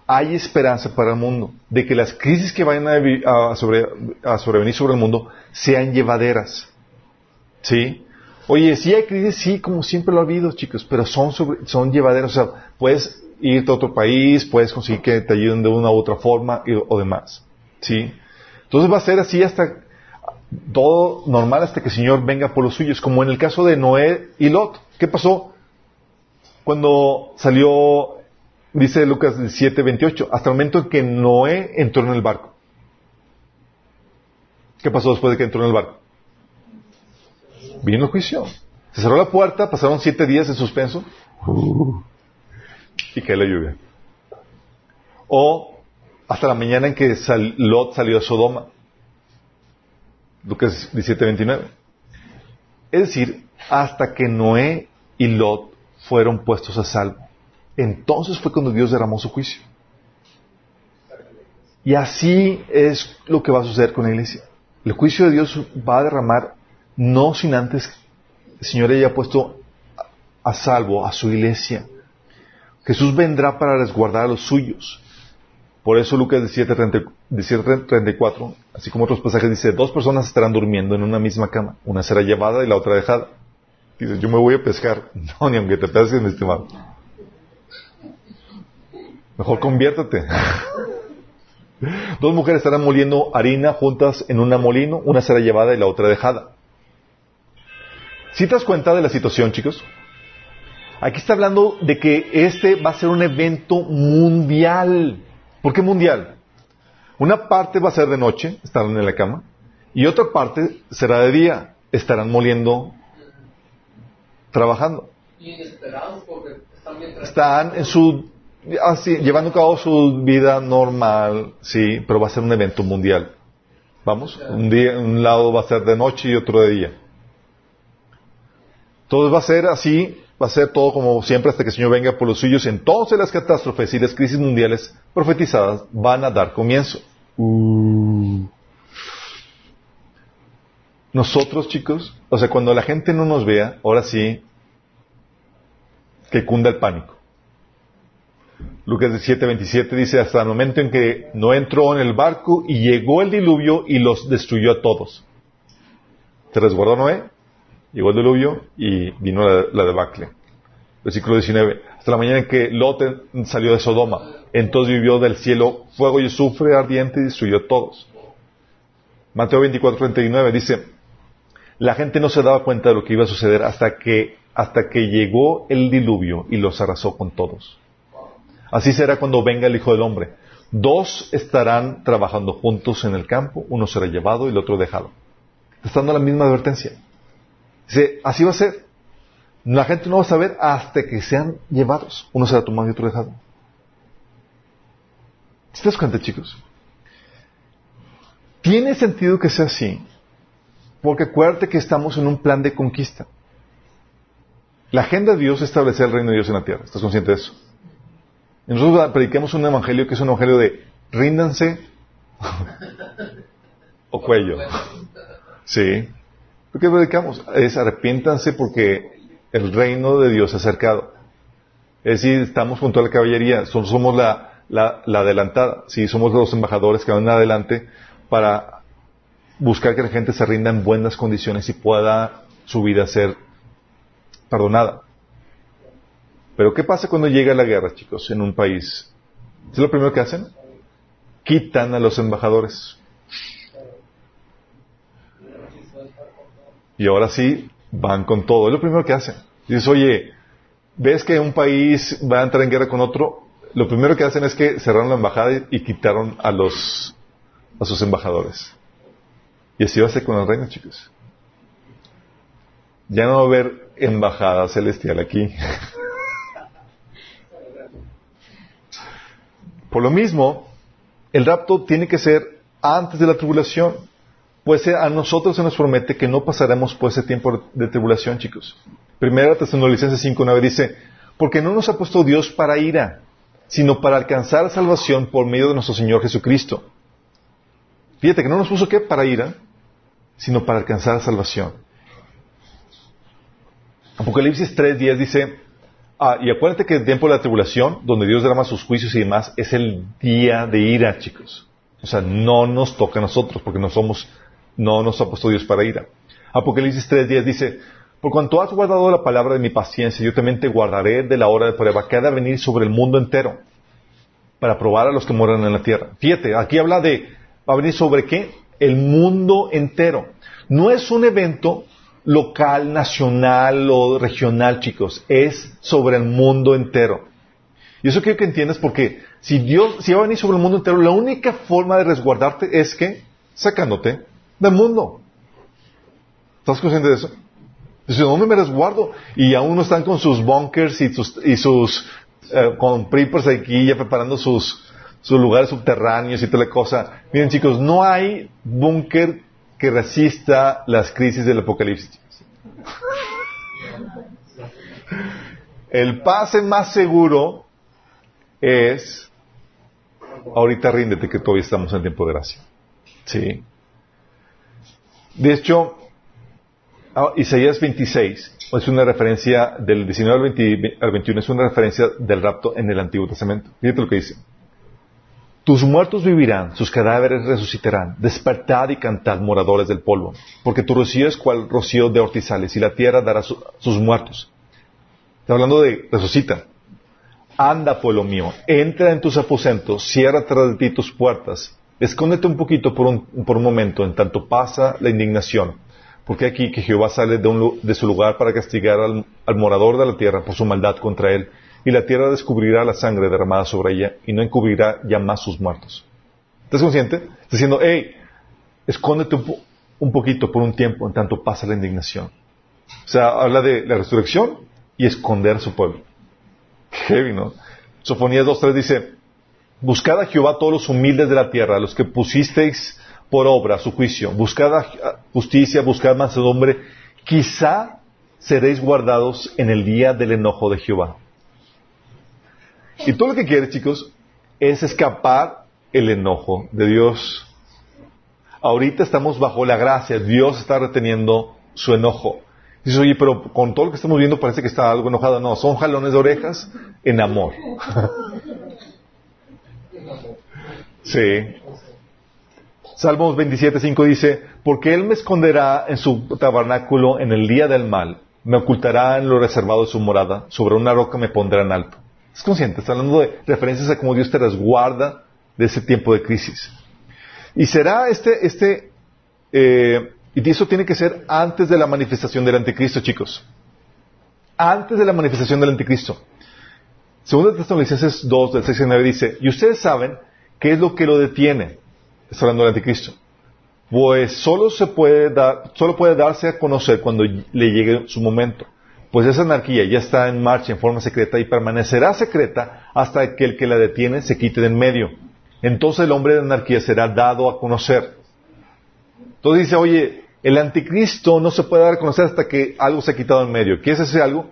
hay esperanza para el mundo, de que las crisis que vayan a, sobrevenir sobre el mundo sean llevaderas. ¿Sí? Oye, si hay crisis, sí, como siempre lo ha habido, chicos, pero son, son llevaderas. O sea, puedes irte a otro país, puedes conseguir que te ayuden de una u otra forma o demás. ¿Sí? Entonces va a ser así hasta todo normal hasta que el Señor venga por los suyos, como en el caso de Noé y Lot. ¿Qué pasó? Cuando salió dice Lucas 7, 28, hasta el momento en que Noé entró en el barco. ¿Qué pasó después de que entró en el barco? Vino el juicio. Se cerró la puerta, pasaron siete días de suspenso y cae la lluvia. O hasta la mañana en que Lot salió a Sodoma. Lucas 17, 29. Es decir, hasta que Noé y Lot fueron puestos a salvo. Entonces fue cuando Dios derramó su juicio. Y así es lo que va a suceder con la iglesia. El juicio de Dios va a derramar no sin antes el Señor haya puesto a salvo a su iglesia. Jesús vendrá para resguardar a los suyos. Por eso Lucas 17:34, así como otros pasajes, dice, dos personas estarán durmiendo en una misma cama. Una será llevada y la otra dejada. Dice, yo me voy a pescar. No, ni aunque te pesques, mi estimado. Mejor conviértete. Dos mujeres estarán moliendo harina juntas en un molino, una será llevada y la otra dejada. ¿Si te das cuenta de la situación, chicos? Aquí está hablando de que este va a ser un evento mundial. ¿Por qué mundial? Una parte va a ser de noche, estarán en la cama, y otra parte será de día, estarán moliendo, trabajando. Están en su así, llevando a cabo su vida normal, sí, pero va a ser un evento mundial. Vamos, un día, un lado va a ser de noche y otro de día. Todo va a ser así, va a ser todo como siempre hasta que el Señor venga por los suyos. Entonces las catástrofes y las crisis mundiales profetizadas van a dar comienzo. Uh. Nosotros, chicos, o sea, cuando la gente no nos vea, ahora sí, que cunda el pánico. Lucas 17, dice, hasta el momento en que no entró en el barco y llegó el diluvio y los destruyó a todos. Se resguardó Noé, llegó el diluvio y vino la, debacle. Versículo 19. Hasta la mañana en que Lot salió de Sodoma, entonces vivió del cielo fuego y azufre ardiente y destruyó a todos. Mateo 24, 39 dice, la gente no se daba cuenta de lo que iba a suceder hasta que, hasta que llegó el diluvio y los arrasó con todos. Así será cuando venga el Hijo del Hombre. Dos estarán trabajando juntos en el campo, uno será llevado y el otro dejado. Está dando la misma advertencia. Dice, así va a ser. La gente no va a saber hasta que sean llevados. Uno será tomado y otro dejado. ¿Se das cuenta, chicos? Tiene sentido que sea así, porque acuérdate que estamos en un plan de conquista. La agenda de Dios es establecer el reino de Dios en la tierra. ¿Estás consciente de eso? nosotros predicamos un evangelio que es un evangelio de ríndanse o cuello. Sí. ¿Por qué predicamos? Es arrepiéntanse porque el reino de Dios ha acercado. Es decir, estamos junto a la caballería, somos la, la, la adelantada, sí, somos los embajadores que van adelante para buscar que la gente se rinda en buenas condiciones y pueda su vida ser perdonada. Pero ¿qué pasa cuando llega la guerra, chicos, en un país? ¿Es lo primero que hacen? Quitan a los embajadores. Y ahora sí, van con todo. Es lo primero que hacen. Dices, oye, ¿ves que un país va a entrar en guerra con otro? Lo primero que hacen es que cerraron la embajada y quitaron a los, a sus embajadores. Y así va a ser con el reino, chicos. Ya no va a haber embajada celestial aquí. Por lo mismo, el rapto tiene que ser antes de la tribulación. Pues a nosotros se nos promete que no pasaremos por ese tiempo de tribulación, chicos. Primera Tesalonicenses 5.9 dice, porque no nos ha puesto Dios para ira, sino para alcanzar salvación por medio de nuestro Señor Jesucristo. Fíjate que no nos puso qué para ira, sino para alcanzar salvación. Apocalipsis 3.10 dice, ah, y acuérdate que el tiempo de la tribulación, donde Dios derrama sus juicios y demás, es el día de ira, chicos. O sea, no nos toca a nosotros, porque no somos, no nos ha puesto Dios para ira. Apocalipsis 3.10 dice, por cuanto has guardado la palabra de mi paciencia, yo también te guardaré de la hora de prueba que ha de venir sobre el mundo entero, para probar a los que moran en la tierra. Fíjate, aquí habla de, va a venir sobre qué? El mundo entero. No es un evento local, nacional o regional, chicos. Es sobre el mundo entero. Y eso quiero que entiendas porque si Dios, si va a venir sobre el mundo entero, la única forma de resguardarte es que sacándote del mundo. ¿Estás consciente de eso? Dice, ¿dónde me resguardo? Y aún no están con sus bunkers y sus, y sus eh, con preppers aquí ya preparando sus, sus lugares subterráneos y toda la cosa. Miren chicos, no hay búnker que resista las crisis del apocalipsis. El pase más seguro es, ahorita ríndete que todavía estamos en tiempo de gracia. Sí. De hecho, ah, Isaías 26 es una referencia del 19 al, 21, es una referencia del rapto en el Antiguo Testamento. Fíjate lo que dice. Tus muertos vivirán, sus cadáveres resucitarán. Despertad y cantad, moradores del polvo, porque tu rocío es cual rocío de hortizales, y la tierra dará sus muertos. Está hablando de resucita. Anda, pueblo mío, entra en tus aposentos, cierra tras de ti tus puertas, escóndete un poquito por un, momento, en tanto pasa la indignación, porque aquí que Jehová sale de su lugar para castigar al morador de la tierra por su maldad contra él y la tierra descubrirá la sangre derramada sobre ella y no encubrirá ya más sus muertos. ¿Estás consciente? Está diciendo, hey, escóndete un, poquito por un tiempo en tanto pasa la indignación. O sea, habla de la resurrección y esconder a su pueblo. Heavy, ¿no? Sofonías 2.3 dice, buscad a Jehová todos los humildes de la tierra, los que pusisteis por obra su juicio, buscad justicia, buscad mansedumbre, quizá seréis guardados en el día del enojo de Jehová. Y todo lo que quiere, chicos, es escapar el enojo de Dios. Ahorita estamos bajo la gracia, Dios está reteniendo su enojo. Dices, oye, pero con todo lo que estamos viendo parece que está algo enojado. No, son jalones de orejas en amor. sí. Salmos 27.5 dice, porque Él me esconderá en su tabernáculo en el día del mal, me ocultará en lo reservado de su morada, sobre una roca me pondrá en alto. ¿Es consciente? Está hablando de referencias a cómo Dios te resguarda de ese tiempo de crisis. Y será este, este, eh, y eso tiene que ser antes de la manifestación del anticristo, chicos. Antes de la manifestación del anticristo. Segunda Tesalonicenses 2, del 6 al 9 dice, y ustedes saben qué es lo que lo detiene. Está hablando del anticristo. Pues solo se puede dar, solo puede darse a conocer cuando le llegue su momento pues esa anarquía ya está en marcha en forma secreta y permanecerá secreta hasta que el que la detiene se quite de en medio. Entonces el hombre de anarquía será dado a conocer. Entonces dice, oye, el anticristo no se puede dar a conocer hasta que algo se ha quitado en medio. ¿Qué es ese algo?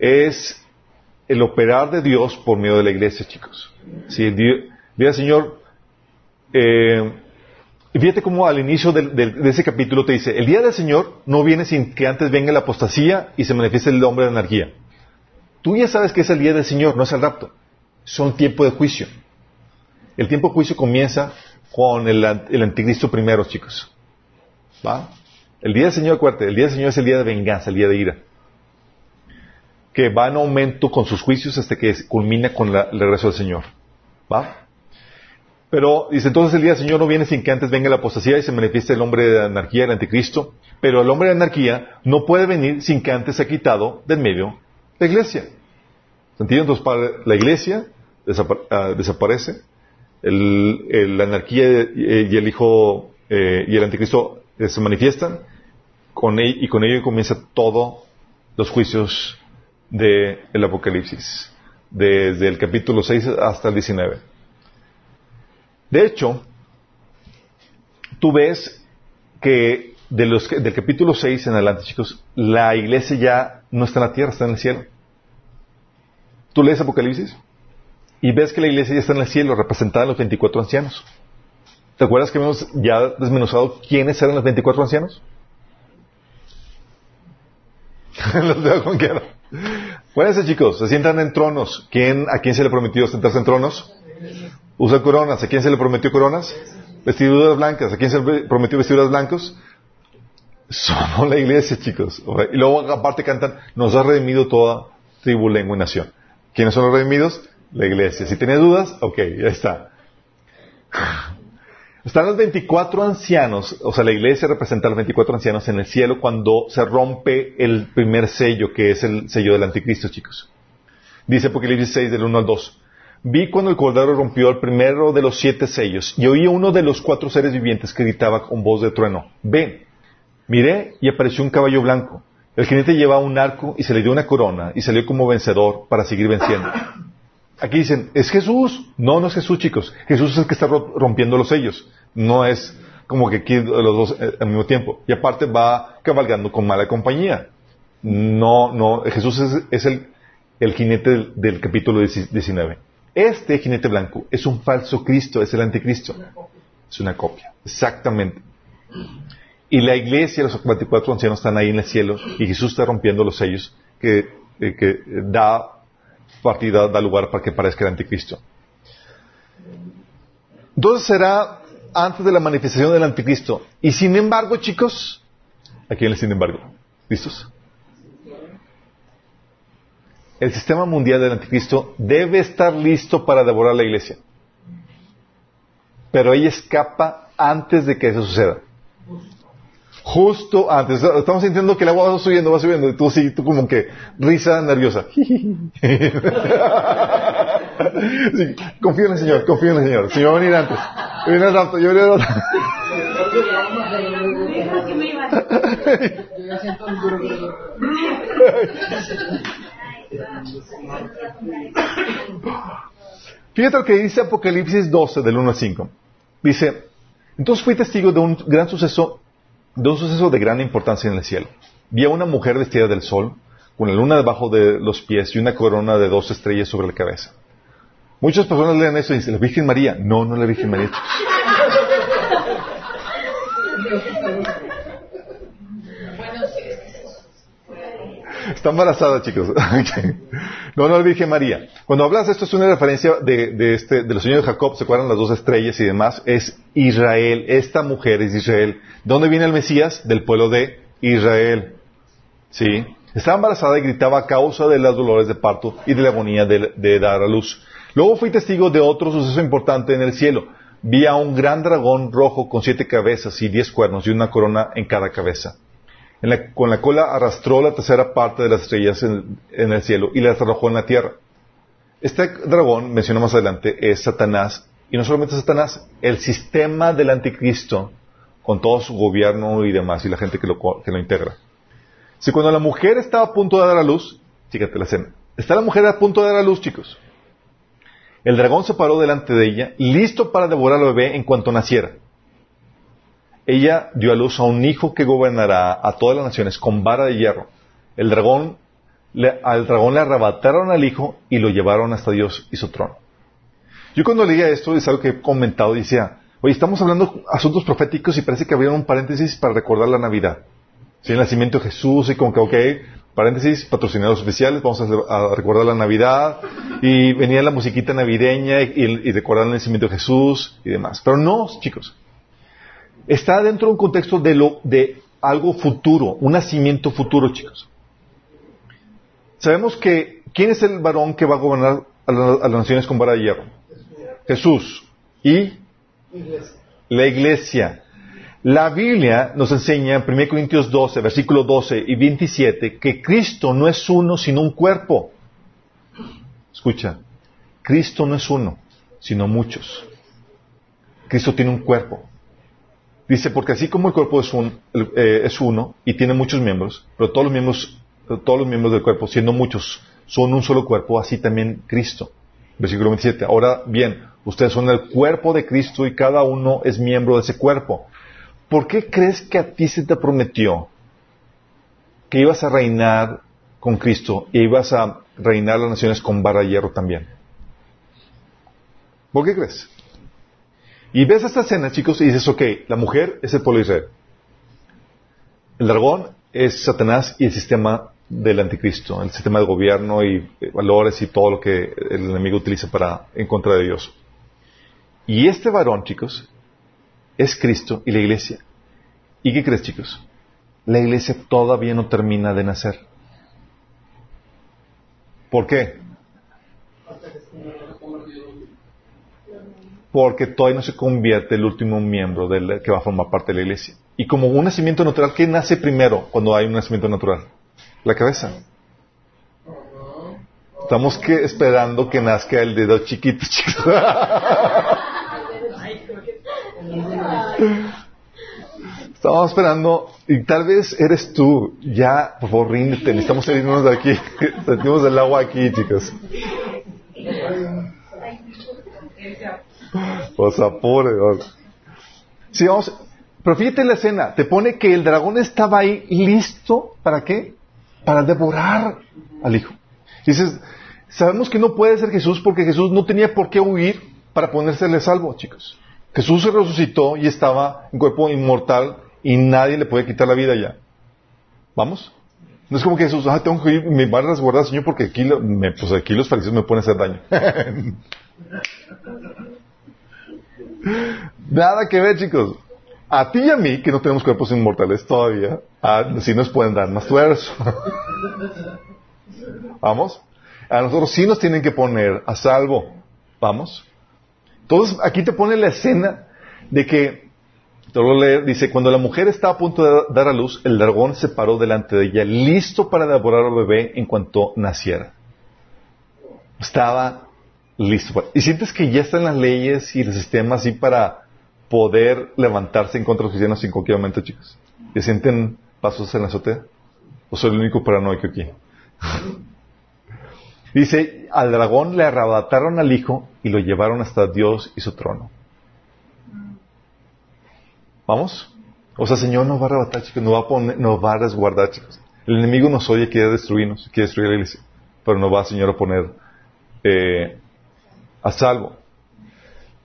Es el operar de Dios por medio de la iglesia, chicos. Si Dios, Señor, eh, y fíjate cómo al inicio de, ese capítulo te dice, el día del Señor no viene sin que antes venga la apostasía y se manifieste el hombre de anarquía. Tú ya sabes que es el día del Señor, no es el rapto. Son tiempo de juicio. El tiempo de juicio comienza con el, anticristo primero, chicos. ¿Va? El día del Señor, acuérdate, el día del Señor es el día de venganza, el día de ira. Que va en aumento con sus juicios hasta que culmina con el regreso del Señor. ¿Va? Pero dice, entonces el día del Señor no viene sin que antes venga la apostasía y se manifieste el hombre de anarquía, el anticristo. Pero el hombre de anarquía no puede venir sin que antes se ha quitado del medio la iglesia. ¿Se Entonces la iglesia ah, desaparece, la anarquía y el hijo eh, y el anticristo eh, se manifiestan con y con ello comienza todos los juicios del Apocalipsis, desde el capítulo 6 hasta el 19. De hecho, tú ves que de los, del capítulo 6 en adelante, chicos, la iglesia ya no está en la tierra, está en el cielo. Tú lees Apocalipsis y ves que la iglesia ya está en el cielo, representada en los 24 ancianos. ¿Te acuerdas que hemos ya desmenuzado quiénes eran los 24 ancianos? los dejo con quiero. Acuérdense, chicos, se sientan en tronos. ¿Quién, ¿A quién se le prometió sentarse en tronos? Usa coronas. ¿A quién se le prometió coronas? Vestiduras blancas. ¿A quién se le prometió vestiduras blancas? Somos la iglesia, chicos. Y luego aparte cantan, nos ha redimido toda tribu, lengua y nación. ¿Quiénes son los redimidos? La iglesia. Si tienes dudas, ok, ya está. Están los 24 ancianos, o sea, la iglesia representa a los 24 ancianos en el cielo cuando se rompe el primer sello, que es el sello del anticristo, chicos. Dice Apocalipsis 6 del 1 al 2. Vi cuando el cordero rompió el primero de los siete sellos y oí uno de los cuatro seres vivientes que gritaba con voz de trueno, ven. Miré y apareció un caballo blanco. El jinete llevaba un arco y se le dio una corona y salió como vencedor para seguir venciendo. Aquí dicen, ¿es Jesús? No, no es Jesús, chicos. Jesús es el que está rompiendo los sellos. No es como que aquí los dos eh, al mismo tiempo. Y aparte va cabalgando con mala compañía. No, no, Jesús es, el, el, jinete del, del, capítulo 19. Este jinete blanco es un falso Cristo, es el anticristo. Es una copia. Exactamente. Y la iglesia, los 24 ancianos están ahí en el cielo y Jesús está rompiendo los sellos que, eh, que da partida da lugar para que parezca el anticristo. Entonces será antes de la manifestación del anticristo. Y sin embargo, chicos, aquí viene el sin embargo. ¿Listos? El sistema mundial del anticristo debe estar listo para devorar la iglesia. Pero ella escapa antes de que eso suceda justo antes. Estamos sintiendo que el agua va subiendo, va subiendo. Y tú sí, tú como que risa nerviosa. confío en el Señor, confío en el Señor. Señor va a venir antes. Viene el rato, yo viene el rato. Fíjate lo que dice Apocalipsis 12, del 1 al 5. Dice, entonces fui testigo de un gran suceso de un suceso de gran importancia en el cielo. Vi a una mujer vestida del sol, con la luna debajo de los pies y una corona de dos estrellas sobre la cabeza. Muchas personas leen eso y dicen, ¿la Virgen María? No, no la Virgen María. Está embarazada, chicos. no, no la Virgen María. Cuando hablas esto es una referencia de, este, de los señores de Jacob, se acuerdan las dos estrellas y demás, es Israel. Esta mujer es Israel. ¿Dónde viene el Mesías? Del pueblo de Israel. ¿Sí? Estaba embarazada y gritaba a causa de los dolores de parto y de la agonía de dar a luz. Luego fui testigo de otro suceso importante en el cielo. Vi a un gran dragón rojo con siete cabezas y diez cuernos y una corona en cada cabeza con la cola arrastró la tercera parte de las estrellas en, el cielo y las arrojó en la tierra. Este dragón, menciono más adelante, es Satanás, y no solamente Satanás, el sistema del anticristo, con todo su gobierno y demás, y la gente que lo, que lo integra. Si cuando la mujer estaba a punto de dar a luz, fíjate la escena, está la mujer a punto de dar a luz, chicos. El dragón se paró delante de ella, listo para devorar al bebé en cuanto naciera ella dio a luz a un hijo que gobernará a todas las naciones con vara de hierro. El dragón, al dragón le arrebataron al hijo y lo llevaron hasta Dios y su trono. Yo cuando leía esto, es algo que he comentado, decía, oye, estamos hablando asuntos proféticos y parece que había un paréntesis para recordar la Navidad. Sí, el nacimiento de Jesús y como que, ok, paréntesis, patrocinados oficiales, vamos a, recordar la Navidad y venía la musiquita navideña y, y recordar el nacimiento de Jesús y demás. Pero no, chicos, está dentro de un contexto de, lo, de algo futuro, un nacimiento futuro, chicos. Sabemos que, ¿quién es el varón que va a gobernar a, las naciones con vara de hierro? Jesús. ¿Y? La iglesia. La Biblia nos enseña en 1 Corintios 12, versículo 12 y 27, que Cristo no es uno, sino un cuerpo. Escucha, Cristo no es uno, sino muchos. Cristo tiene un cuerpo. Dice, porque así como el cuerpo eh, es uno y tiene muchos miembros, pero todos los miembros, todos los miembros del cuerpo, siendo muchos, son un solo cuerpo, así también Cristo. Versículo 27. Ahora bien, ustedes son el cuerpo de Cristo y cada uno es miembro de ese cuerpo. ¿Por qué crees que a ti se te prometió que ibas a reinar con Cristo e ibas a reinar las naciones con barra hierro también? ¿Por qué crees? Y ves esta escena, chicos, y dices, ok, la mujer es el pueblo de Israel. El dragón es Satanás y el sistema del anticristo, el sistema de gobierno y eh, valores y todo lo que el enemigo utiliza para en contra de Dios. Y este varón, chicos, es Cristo y la iglesia. ¿Y qué crees, chicos? La iglesia todavía no termina de nacer. ¿Por qué? Porque todavía no se convierte el último miembro del, que va a formar parte de la iglesia. Y como un nacimiento natural, ¿qué nace primero cuando hay un nacimiento natural? La cabeza. Estamos que esperando que nazca el dedo chiquito, chicos. Estamos esperando, y tal vez eres tú, ya, por favor, ríndete, necesitamos salirnos de aquí, sentimos el agua aquí, chicos. Pues apure, Sí, vamos, pero fíjate en la escena, te pone que el dragón estaba ahí listo, ¿para qué? Para devorar al hijo. Dices, sabemos que no puede ser Jesús porque Jesús no tenía por qué huir para ponérsele salvo, chicos. Jesús se resucitó y estaba en cuerpo inmortal y nadie le puede quitar la vida ya. ¿Vamos? No es como que Jesús, ah, tengo que ir, me van a resguardar, Señor, porque aquí, me, pues aquí los fariseos me pueden hacer daño. Nada que ver, chicos. A ti y a mí, que no tenemos cuerpos inmortales todavía, sí nos pueden dar más tuerzo. ¿Vamos? A nosotros sí nos tienen que poner a salvo. ¿Vamos? Entonces, aquí te pone la escena de que, te lo dice, cuando la mujer está a punto de dar a luz, el dragón se paró delante de ella, listo para devorar al bebé en cuanto naciera. Estaba listo. Y sientes que ya están las leyes y el sistema así para poder levantarse en contra de los cristianos sin cualquier momento, chicos. ¿Y sienten pasos en la azotea? ¿O soy el único paranoico aquí? Dice, al dragón le arrebataron al hijo y lo llevaron hasta Dios y su trono. ¿Vamos? O sea, Señor nos va a arrebatar, chicos, nos va a, poner, nos va a resguardar, chicos. El enemigo nos oye, quiere destruirnos, quiere destruir la iglesia, pero nos va, Señor, a poner eh, a salvo.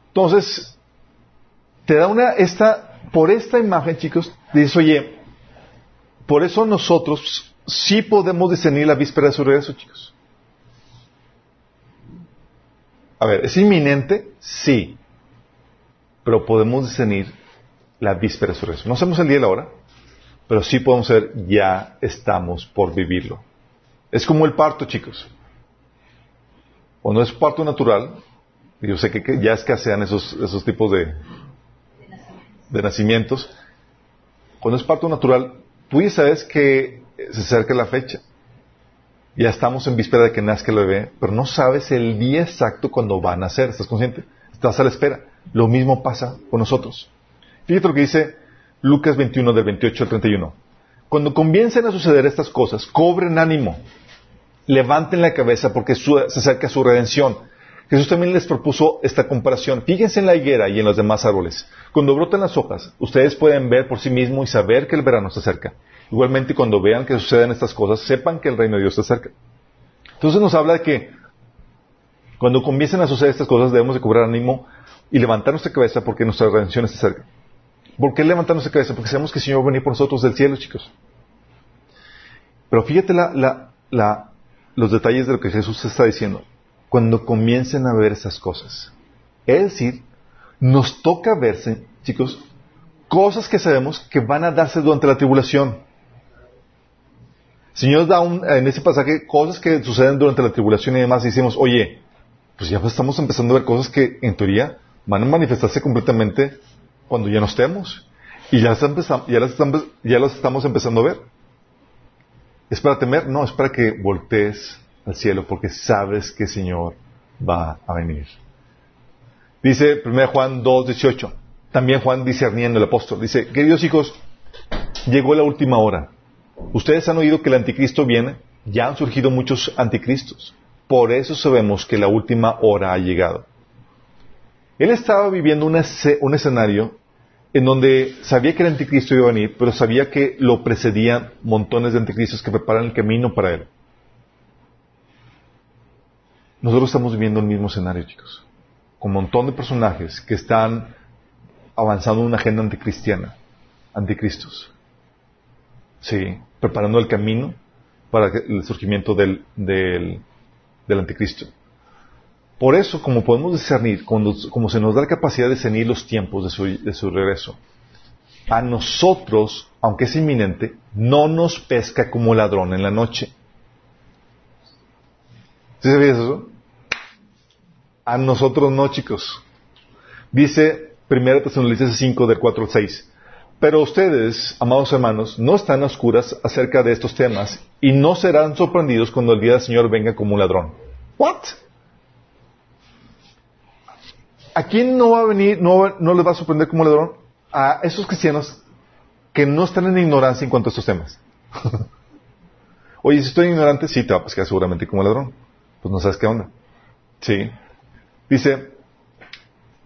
Entonces, te da una, esta, por esta imagen, chicos, dices, oye, por eso nosotros sí podemos discernir la víspera de su regreso, chicos. A ver, ¿es inminente? Sí. Pero podemos discernir la víspera de su resurrección. No sabemos el día y la hora, pero sí podemos ser, ya estamos por vivirlo. Es como el parto, chicos. Cuando es parto natural, yo sé que ya escasean esos, esos tipos de, de nacimientos. Cuando es parto natural, tú ya sabes que se acerca la fecha ya estamos en víspera de que nazca el bebé, pero no sabes el día exacto cuando va a nacer. ¿Estás consciente? Estás a la espera. Lo mismo pasa con nosotros. Fíjate lo que dice Lucas 21 del 28 al 31. Cuando comiencen a suceder estas cosas, cobren ánimo. Levanten la cabeza porque se acerca su redención. Jesús también les propuso esta comparación. Fíjense en la higuera y en los demás árboles. Cuando brotan las hojas, ustedes pueden ver por sí mismos y saber que el verano se acerca. Igualmente, cuando vean que suceden estas cosas, sepan que el reino de Dios está cerca. Entonces nos habla de que cuando comiencen a suceder estas cosas debemos de cobrar ánimo y levantar nuestra cabeza porque nuestra redención está cerca. ¿Por qué levantar nuestra cabeza? Porque sabemos que el Señor va a venir por nosotros del cielo, chicos. Pero fíjate los detalles de lo que Jesús está diciendo. Cuando comiencen a ver esas cosas. Es decir, nos toca verse, chicos, cosas que sabemos que van a darse durante la tribulación. Señor da en ese pasaje cosas que suceden durante la tribulación y demás y decimos, oye, pues ya estamos empezando a ver cosas que en teoría van a manifestarse completamente cuando ya no estemos. Y ya, ya las estamos empezando a ver. ¿Es para temer? No, es para que voltees al cielo porque sabes que el Señor va a venir. Dice 1 Juan 2, 18. También Juan discerniendo el apóstol. Dice, queridos hijos, llegó la última hora. Ustedes han oído que el anticristo viene, ya han surgido muchos anticristos. Por eso sabemos que la última hora ha llegado. Él estaba viviendo un, escenario en donde sabía que el anticristo iba a venir, pero sabía que lo precedían montones de anticristos que preparan el camino para él. Nosotros estamos viviendo el mismo escenario, chicos, con un montón de personajes que están avanzando en una agenda anticristiana, anticristos. Sí, preparando el camino para el surgimiento del, del, del anticristo. Por eso, como podemos discernir, cuando, como se nos da la capacidad de discernir los tiempos de su, regreso, a nosotros, aunque es inminente, no nos pesca como ladrón en la noche. ¿Sí sabías eso? A nosotros no, chicos. Dice 1 Tesalonicenses 5 del 4 al 6. Pero ustedes, amados hermanos, no están a oscuras acerca de estos temas y no serán sorprendidos cuando el día del Señor venga como un ladrón. ¿What? ¿A quién no va a venir, no, no les va a sorprender como ladrón? A esos cristianos que no están en ignorancia en cuanto a estos temas. Oye, si estoy ignorante, sí, te va a pescar seguramente como ladrón. Pues no sabes qué onda. Sí. Dice,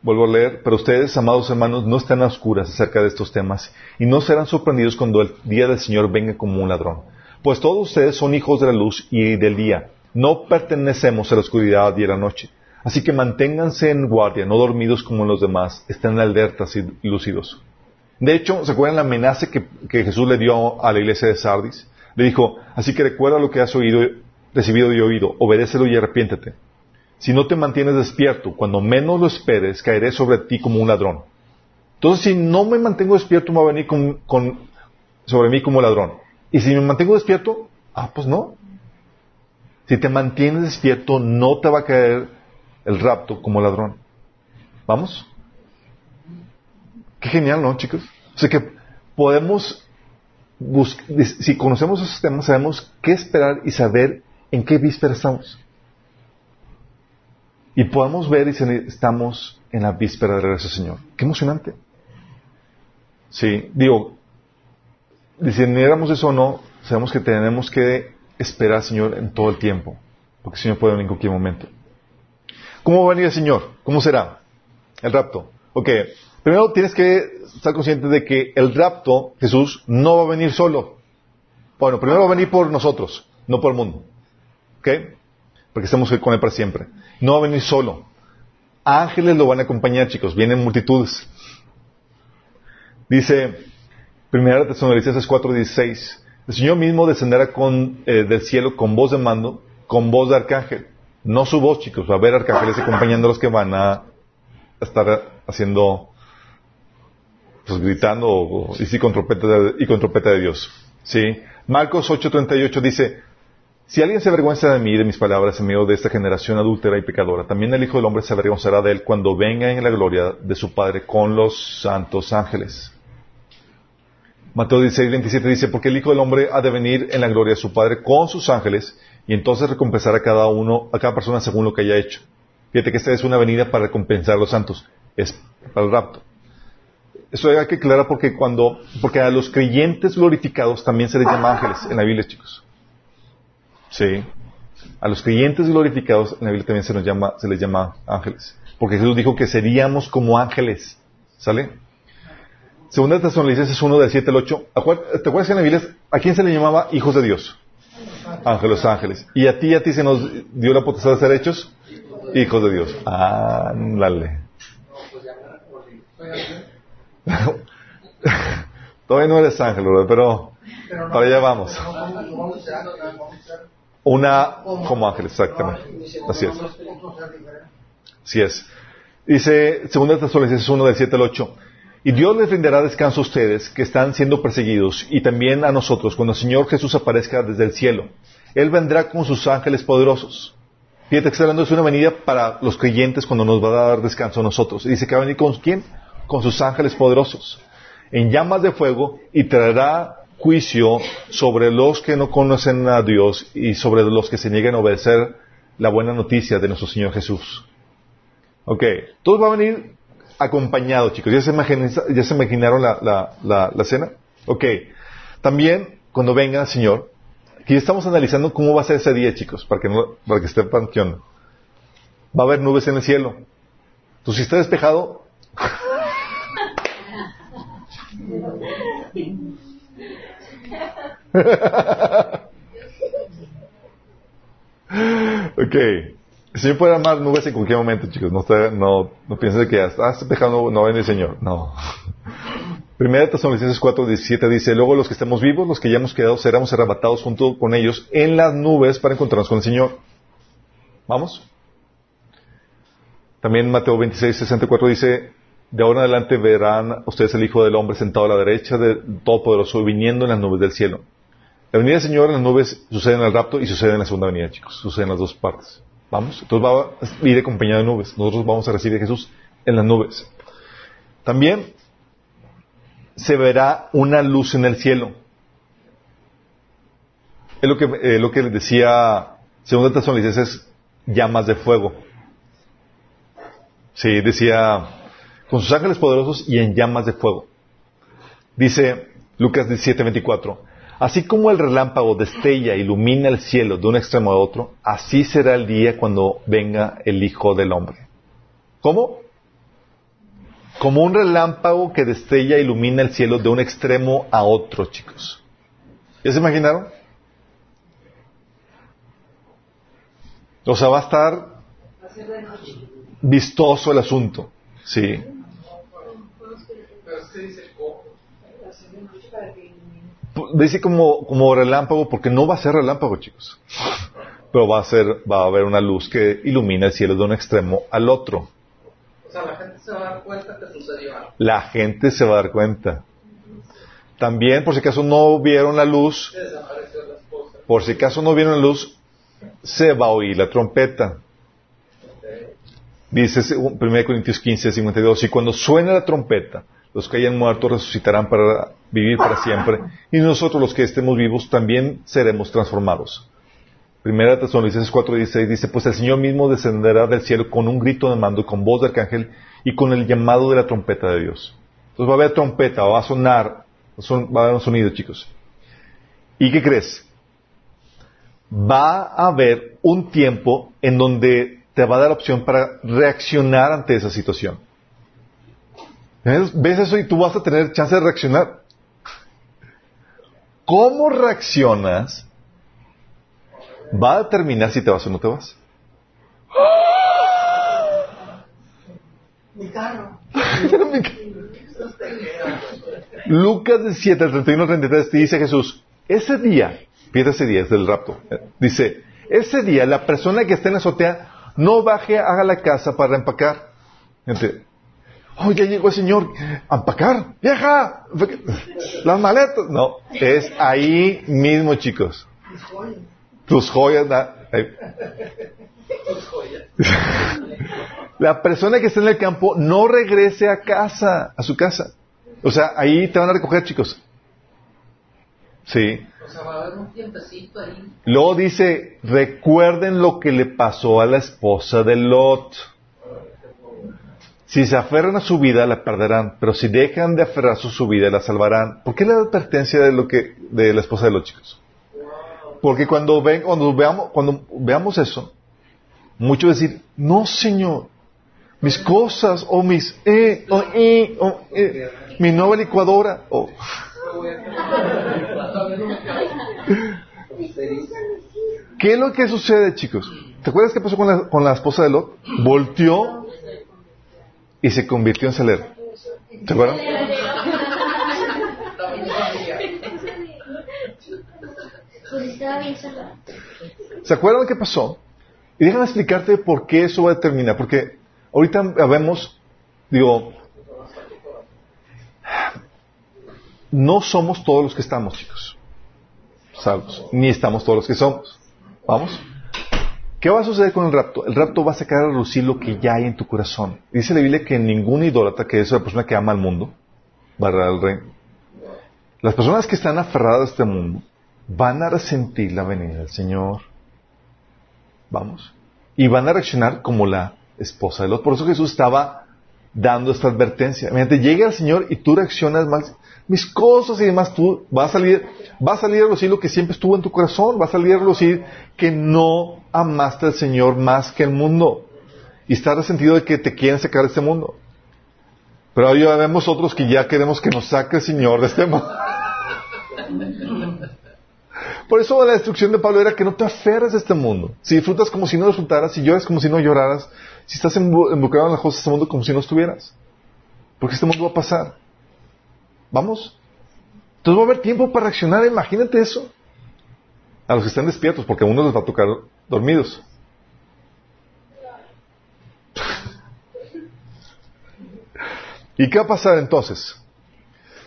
vuelvo a leer, pero ustedes, amados hermanos, no están a oscuras acerca de estos temas y no serán sorprendidos cuando el día del Señor venga como un ladrón. Pues todos ustedes son hijos de la luz y del día. No pertenecemos a la oscuridad y a la noche. Así que manténganse en guardia, no dormidos como los demás, estén alertas y lúcidos. De hecho, ¿se acuerdan la amenaza que, que, Jesús le dio a la iglesia de Sardis? Le dijo, así que recuerda lo que has oído, recibido y oído, obedécelo y arrepiéntete. Si no te mantienes despierto, cuando menos lo esperes, caeré sobre ti como un ladrón. Entonces, si no me mantengo despierto, me va a venir sobre mí como ladrón. Y si me mantengo despierto, ah, pues no. Si te mantienes despierto, no te va a caer el rapto como ladrón. ¿Vamos? Qué genial, ¿no, chicos? O sea que podemos, si conocemos esos temas, sabemos qué esperar y saber en qué víspera estamos. Y podemos ver y estamos en la víspera del regreso del Señor. Qué emocionante. Sí, digo, si éramos eso o no, sabemos que tenemos que esperar al Señor en todo el tiempo, porque el Señor puede en cualquier momento. ¿Cómo va a venir el Señor? ¿Cómo será el rapto? Ok, primero tienes que estar consciente de que el rapto, Jesús, no va a venir solo. Bueno, primero va a venir por nosotros, no por el mundo. ¿Ok? Porque estamos con Él para siempre. No va a venir solo. Ángeles lo van a acompañar, chicos. Vienen multitudes. Dice, Primera Tesalonicenses 4:16, el Señor mismo descenderá con, eh, del cielo con voz de mando, con voz de arcángel. No su voz, chicos. Va a haber arcángeles acompañando a los que van a estar haciendo, pues gritando y, sí, con trompeta de, y con trompeta de Dios. ¿Sí? Marcos 8:38 dice, si alguien se avergüenza de mí de mis palabras en medio de esta generación adúltera y pecadora, también el Hijo del Hombre se avergonzará de él cuando venga en la gloria de su Padre con los santos ángeles. Mateo 16, 27 dice, porque el Hijo del Hombre ha de venir en la gloria de su Padre con sus ángeles y entonces recompensar a cada uno, a cada persona según lo que haya hecho. Fíjate que esta es una venida para recompensar a los santos, es para el rapto. Eso hay que aclarar porque cuando, porque a los creyentes glorificados también se les llama ángeles en la Biblia, chicos. Sí. A los creyentes glorificados en la Biblia también se, nos llama, se les llama ángeles. Porque Jesús dijo que seríamos como ángeles. ¿Sale? Segunda Tesalonicenses 1 del 7 al 8. ¿Te acuerdas que en la Biblia a quién se le llamaba hijos de Dios? Ángeles, ángeles. ¿Y a ti a ti se nos dio la potestad de ser hechos? Hijos de Dios. Ándale. Todavía no eres ángel, Pero para allá vamos. Una como ángel, exactamente. Así es. Así es. Dice 2 Tesalonicenses 1 del 7 al 8. Y Dios les brindará descanso a ustedes que están siendo perseguidos y también a nosotros cuando el Señor Jesús aparezca desde el cielo. Él vendrá con sus ángeles poderosos. Fíjate que está hablando de una venida para los creyentes cuando nos va a dar descanso a nosotros. Y dice que va a venir con quién? Con sus ángeles poderosos. En llamas de fuego y traerá juicio sobre los que no conocen a Dios y sobre los que se niegan a obedecer la buena noticia de nuestro Señor Jesús. Ok, todo va a venir acompañado, chicos. ¿Ya se, imaginaron la, la, la, cena? Ok, también cuando venga Señor, aquí estamos analizando cómo va a ser ese día, chicos, para que, no, para que sepan qué Va a haber nubes en el cielo. Entonces, si está despejado... ok. El Señor puede armar nubes en cualquier momento, chicos. No, no, piensen que hasta, ah, no, viene el Señor. No. Primera Tesalonicenses 4, 17 dice, luego los que estemos vivos, los que ya hemos quedado, seremos arrebatados junto con ellos en las nubes para encontrarnos con el Señor. ¿Vamos? También Mateo 26, 64 dice, de ahora en adelante verán ustedes el Hijo del Hombre sentado a la derecha del Todopoderoso viniendo en las nubes del cielo. La venida del Señor en las nubes sucede en el rapto y sucede en la segunda venida, chicos. Sucede en las dos partes. Vamos. Entonces va a ir acompañado de nubes. Nosotros vamos a recibir a Jesús en las nubes. También se verá una luz en el cielo. Es lo que, eh, lo que decía segunda Tesalonicenses, llamas de fuego. Sí, decía, con sus ángeles poderosos y en llamas de fuego. Dice Lucas 17:24, así como el relámpago destella e ilumina el cielo de un extremo a otro, así será el día cuando venga el Hijo del Hombre. ¿Cómo? Como un relámpago que destella e ilumina el cielo de un extremo a otro, chicos. ¿Ya se imaginaron? O sea, va a estar vistoso el asunto. Sí. Dice como, como relámpago porque no va a ser relámpago, chicos. Pero va a ser, va a haber una luz que ilumina el cielo de un extremo al otro. O sea, la gente se va a dar cuenta que sucedió La gente se va a dar cuenta. También, por si acaso no vieron la luz, por si acaso no vieron la luz, se va a oír la trompeta. Dice 1 Corintios 15, 52, y cuando suene la trompeta, los que hayan muerto resucitarán para vivir para siempre, y nosotros los que estemos vivos también seremos transformados. Primera Tesalonicenses 4:16 dice, pues el Señor mismo descenderá del cielo con un grito de mando, con voz de arcángel y con el llamado de la trompeta de Dios. Entonces va a haber trompeta, va a sonar, va a haber un sonido, chicos. ¿Y qué crees? Va a haber un tiempo en donde te va a dar opción para reaccionar ante esa situación. ¿Ves eso y tú vas a tener chance de reaccionar? ¿Cómo reaccionas? Va a determinar si te vas o no te vas. Mi carro. Lucas 17, 31 33 te dice Jesús, ese día, fíjate ese día, es del rapto, dice, ese día la persona que esté en la azotea no baje a la casa para empacar. Gente, oh, ya llegó el señor, a empacar, vieja, las maletas. No, es ahí mismo, chicos. Tus joyas. Tus joyas. la persona que está en el campo no regrese a casa, a su casa. O sea, ahí te van a recoger, chicos. Sí. Luego dice, recuerden lo que le pasó a la esposa de Lot. Si se aferran a su vida, la perderán, pero si dejan de aferrarse a su vida, la salvarán. ¿Por qué la advertencia de lo que, de la esposa de Lot, chicos? Porque cuando ven, cuando veamos, cuando veamos eso, muchos decir, no señor, mis cosas, o mis, eh, o, eh, o, eh, mi nueva licuadora, o, ¿Qué es lo que sucede, chicos? ¿Te acuerdas qué pasó con la, con la esposa de Lot? Volteó y se convirtió en celero. ¿Te acuerdas? ¿Se acuerdan qué pasó? Y déjame explicarte por qué eso va a terminar. Porque ahorita vemos, digo, no somos todos los que estamos, chicos. Salvos. Ni estamos todos los que somos. ¿Vamos? ¿Qué va a suceder con el rapto? El rapto va a sacar a relucir lo que ya hay en tu corazón. Dice la Biblia que ningún idólatra, que es la persona que ama al mundo, va a al reino. Las personas que están aferradas a este mundo van a resentir la venida del Señor. Vamos. Y van a reaccionar como la esposa de los. Por eso Jesús estaba dando esta advertencia. Imagínate, llega el Señor y tú reaccionas mal mis cosas y demás, tú va a salir, va a salir a lucir lo que siempre estuvo en tu corazón, va a salir a lucir que no amaste al Señor más que el mundo. Y está resentido de que te quieren sacar de este mundo. Pero ya vemos otros que ya queremos que nos saque el Señor de este mundo. Por eso la destrucción de Pablo era que no te aferres a este mundo. Si disfrutas como si no disfrutaras, si lloras como si no lloraras, si estás involucrado en las cosas de este mundo como si no estuvieras. Porque este mundo va a pasar. ¿Vamos? Entonces va a haber tiempo para reaccionar, imagínate eso. A los que están despiertos, porque a uno les va a tocar dormidos. ¿Y qué va a pasar entonces?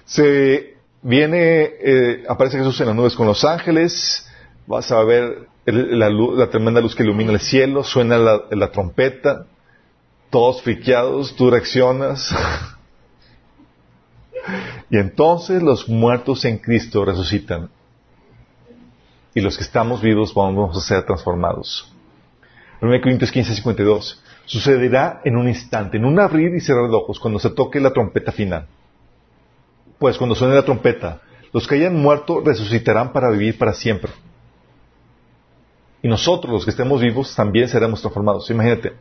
Se viene, eh, aparece Jesús en las nubes con los ángeles, vas a ver la, tremenda luz que ilumina el cielo, suena la, trompeta, todos friqueados, tú reaccionas. y entonces los muertos en Cristo resucitan. Y los que estamos vivos vamos a ser transformados. 1 Corintios 15, 52. Sucederá en un instante, en un abrir y cerrar de ojos, cuando se toque la trompeta final. Pues cuando suene la trompeta, los que hayan muerto resucitarán para vivir para siempre. Y nosotros, los que estemos vivos, también seremos transformados. Imagínate,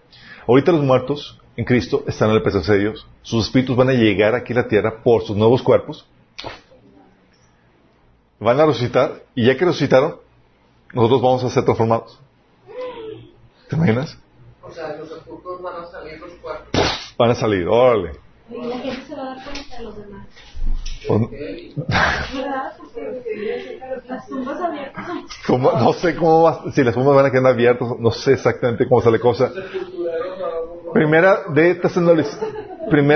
ahorita los muertos en Cristo están en la presencia de Dios. Sus espíritus van a llegar aquí a la tierra por sus nuevos cuerpos. Van a resucitar y ya que resucitaron, nosotros vamos a ser transformados. ¿Te imaginas? O sea, los sepulcros van a salir los cuerpos. Van a salir, órale. Y la gente se va a dar cuenta de los demás. Abiertas. ¿Cómo? No sé cómo va, si las tumbas van a quedar abiertas, no sé exactamente cómo sale cosa. Primera de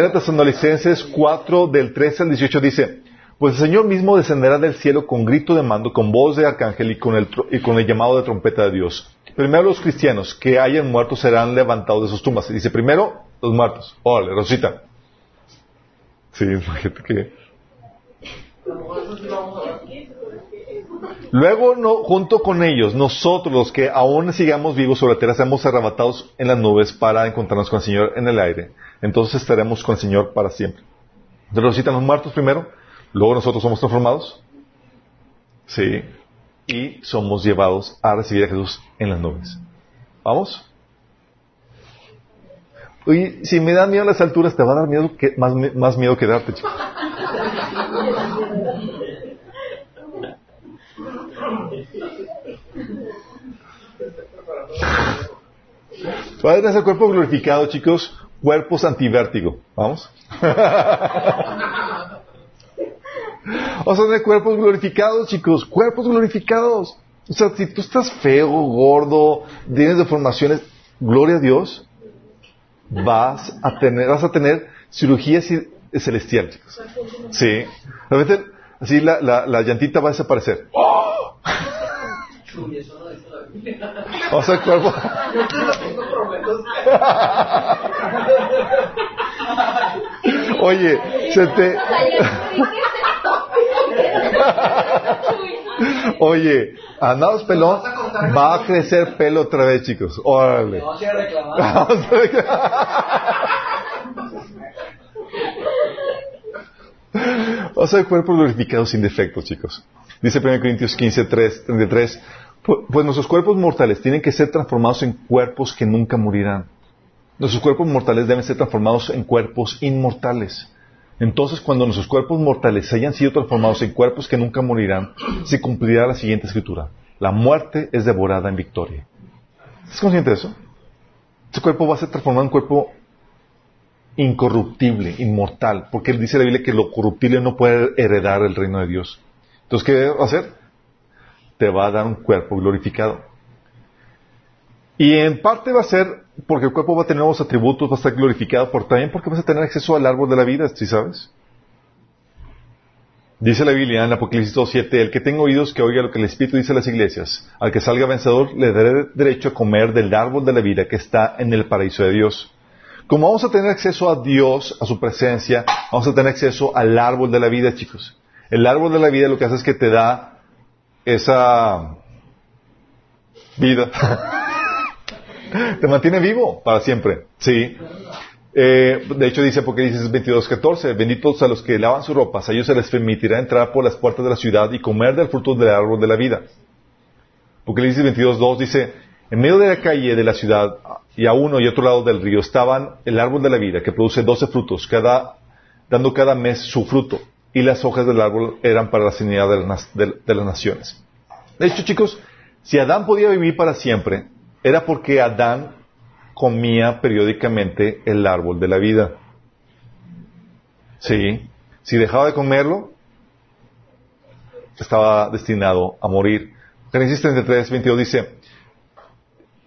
Tesanolicenses 4 del 13 al 18 dice, pues el Señor mismo descenderá del cielo con grito de mando, con voz de arcángel y con el, y con el llamado de trompeta de Dios. Primero los cristianos que hayan muerto serán levantados de sus tumbas. Dice primero los muertos. Órale, Rosita. Sí, fíjate que Luego, junto con ellos, nosotros los que aún sigamos vivos sobre la tierra, seremos arrebatados en las nubes para encontrarnos con el Señor en el aire. Entonces estaremos con el Señor para siempre. Resucitan los muertos primero, luego nosotros somos transformados. Sí. Y somos llevados a recibir a Jesús en las nubes. ¿Vamos? Oye, si me da miedo las alturas, te va a dar miedo que, más, más miedo quedarte, chico. Va a tener ese cuerpo glorificado, chicos. Cuerpos antivértigo. ¿Vamos? Vamos a tener cuerpos glorificados, chicos. Cuerpos glorificados. O sea, si tú estás feo, gordo, tienes deformaciones, gloria a Dios, vas a tener, vas a tener cirugía celestial, chicos. Sí. Realmente, así la, la, la llantita va a desaparecer. O sea, cuerpo. Oye, se te. Oye, andados pelón, va a crecer pelo otra vez, chicos. Órale. Vamos a reclamar. O sea, el cuerpo glorificado sin defectos, chicos. Dice 1 Corintios 15, 3, 33. Pues nuestros cuerpos mortales tienen que ser transformados en cuerpos que nunca morirán. Nuestros cuerpos mortales deben ser transformados en cuerpos inmortales. Entonces, cuando nuestros cuerpos mortales hayan sido transformados en cuerpos que nunca morirán, se cumplirá la siguiente escritura. La muerte es devorada en victoria. ¿Estás consciente de eso? Este cuerpo va a ser transformado en cuerpo incorruptible, inmortal, porque dice la Biblia que lo corruptible no puede heredar el reino de Dios. Entonces, ¿qué va a hacer? Te va a dar un cuerpo glorificado. Y en parte va a ser porque el cuerpo va a tener nuevos atributos, va a estar glorificado, pero también porque vas a tener acceso al árbol de la vida, ¿sí sabes? Dice la Biblia en Apocalipsis 2.7, el que tenga oídos que oiga lo que el Espíritu dice a las iglesias, al que salga vencedor le daré derecho a comer del árbol de la vida que está en el paraíso de Dios. Como vamos a tener acceso a Dios, a su presencia, vamos a tener acceso al árbol de la vida, chicos. El árbol de la vida lo que hace es que te da esa vida. Te mantiene vivo para siempre. Sí. Eh, de hecho dice porque dice 22.14, benditos a los que lavan sus ropas, a ellos se les permitirá entrar por las puertas de la ciudad y comer del fruto del árbol de la vida. Porque dice 22.2 dice, en medio de la calle de la ciudad y a uno y otro lado del río estaban el árbol de la vida que produce doce frutos, cada, dando cada mes su fruto y las hojas del árbol eran para la sanidad de las, naciones. De hecho, chicos, si Adán podía vivir para siempre, era porque Adán comía periódicamente el árbol de la vida. Sí. Si dejaba de comerlo, estaba destinado a morir. Génesis 33, 22 dice,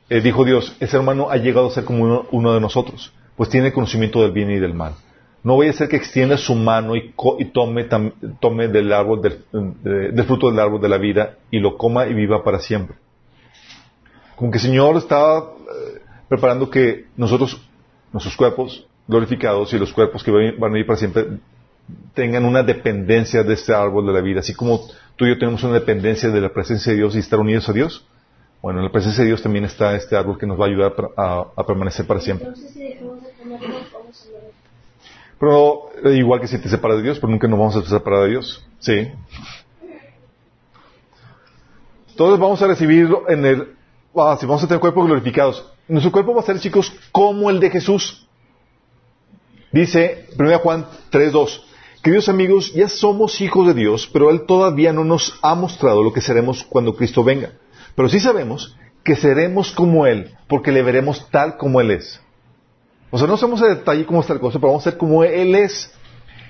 eh, dijo Dios, ese hermano ha llegado a ser como uno, de nosotros, pues tiene conocimiento del bien y del mal. No voy a ser que extienda su mano y, tome, tome, del árbol del, fruto del árbol de la vida y lo coma y viva para siempre. Como que el Señor estaba eh, preparando que nosotros, nuestros cuerpos glorificados y los cuerpos que van a vivir para siempre, tengan una dependencia de este árbol de la vida, así como tú y yo tenemos una dependencia de la presencia de Dios y estar unidos a Dios. Bueno, en la presencia de Dios también está este árbol que nos va a ayudar a, permanecer para siempre. Pero eh, igual que si te separas de Dios, pero nunca nos vamos a separar de Dios. Sí. Entonces vamos a recibir en el, ah, si vamos a tener cuerpos glorificados. Nuestro cuerpo va a ser, chicos, como el de Jesús. Dice 1 Juan 3.2. Queridos amigos, ya somos hijos de Dios, pero Él todavía no nos ha mostrado lo que seremos cuando Cristo venga. Pero sí sabemos que seremos como Él, porque le veremos tal como Él es. O sea, no sabemos en detalle cómo está el cosa, pero vamos a ser como Él es.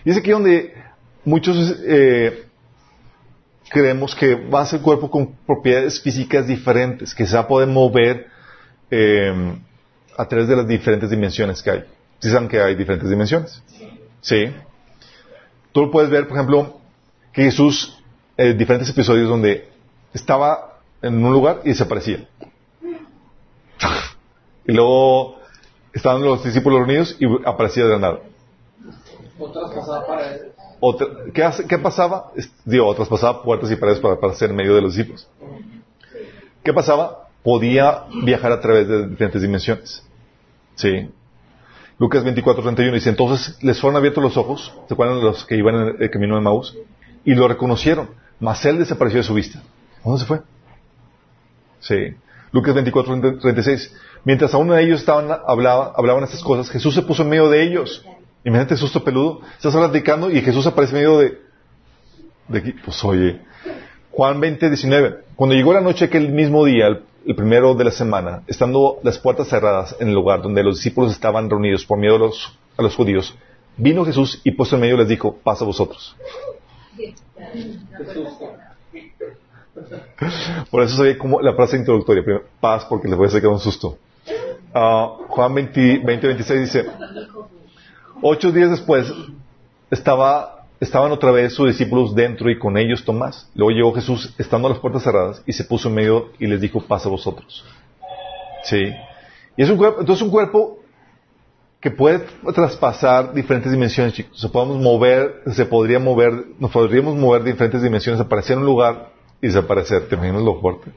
Y es aquí donde muchos eh, creemos que va a ser cuerpo con propiedades físicas diferentes, que se va a poder mover eh, a través de las diferentes dimensiones que hay. ¿Sí saben que hay diferentes dimensiones? Sí. Tú puedes ver, por ejemplo, que Jesús, eh, diferentes episodios donde estaba en un lugar y desaparecía. Y luego estaban los discípulos reunidos y aparecía de la nada. ¿qué, pasaba? Digo, traspasaba puertas y paredes para aparecer en medio de los discípulos. ¿Qué pasaba? Podía viajar a través de diferentes dimensiones. Sí. Lucas 24, 31 dice, entonces les fueron abiertos los ojos, ¿se acuerdan los que iban en el camino de Maús? Y lo reconocieron, mas él desapareció de su vista. ¿Dónde se fue? Sí. Lucas 24, 36. Mientras aún ellos estaban, hablaban, hablaban estas cosas, Jesús se puso en medio de ellos. Imagínate susto peludo. Estás platicando y Jesús aparece en medio de, de. Pues oye. Juan 20, 19. Cuando llegó la noche aquel mismo día, el primero de la semana, estando las puertas cerradas en el lugar donde los discípulos estaban reunidos por miedo a los, a los judíos, vino Jesús y puesto en medio les dijo, paz a vosotros. Por eso sabía como la frase introductoria, paz porque les voy a sacar un susto. Ah, Juan 20, 20, 26 dice, ocho días después estaba estaban otra vez sus discípulos dentro y con ellos Tomás. Luego llegó Jesús estando las puertas cerradas y se puso en medio y les dijo, pasa vosotros. Sí. Y es un cuerpo, entonces un cuerpo que puede traspasar diferentes dimensiones, chicos. Se podemos mover, se podría mover, nos podríamos mover de diferentes dimensiones, aparecer en un lugar y desaparecer. ¿Te imaginas lo fuerte?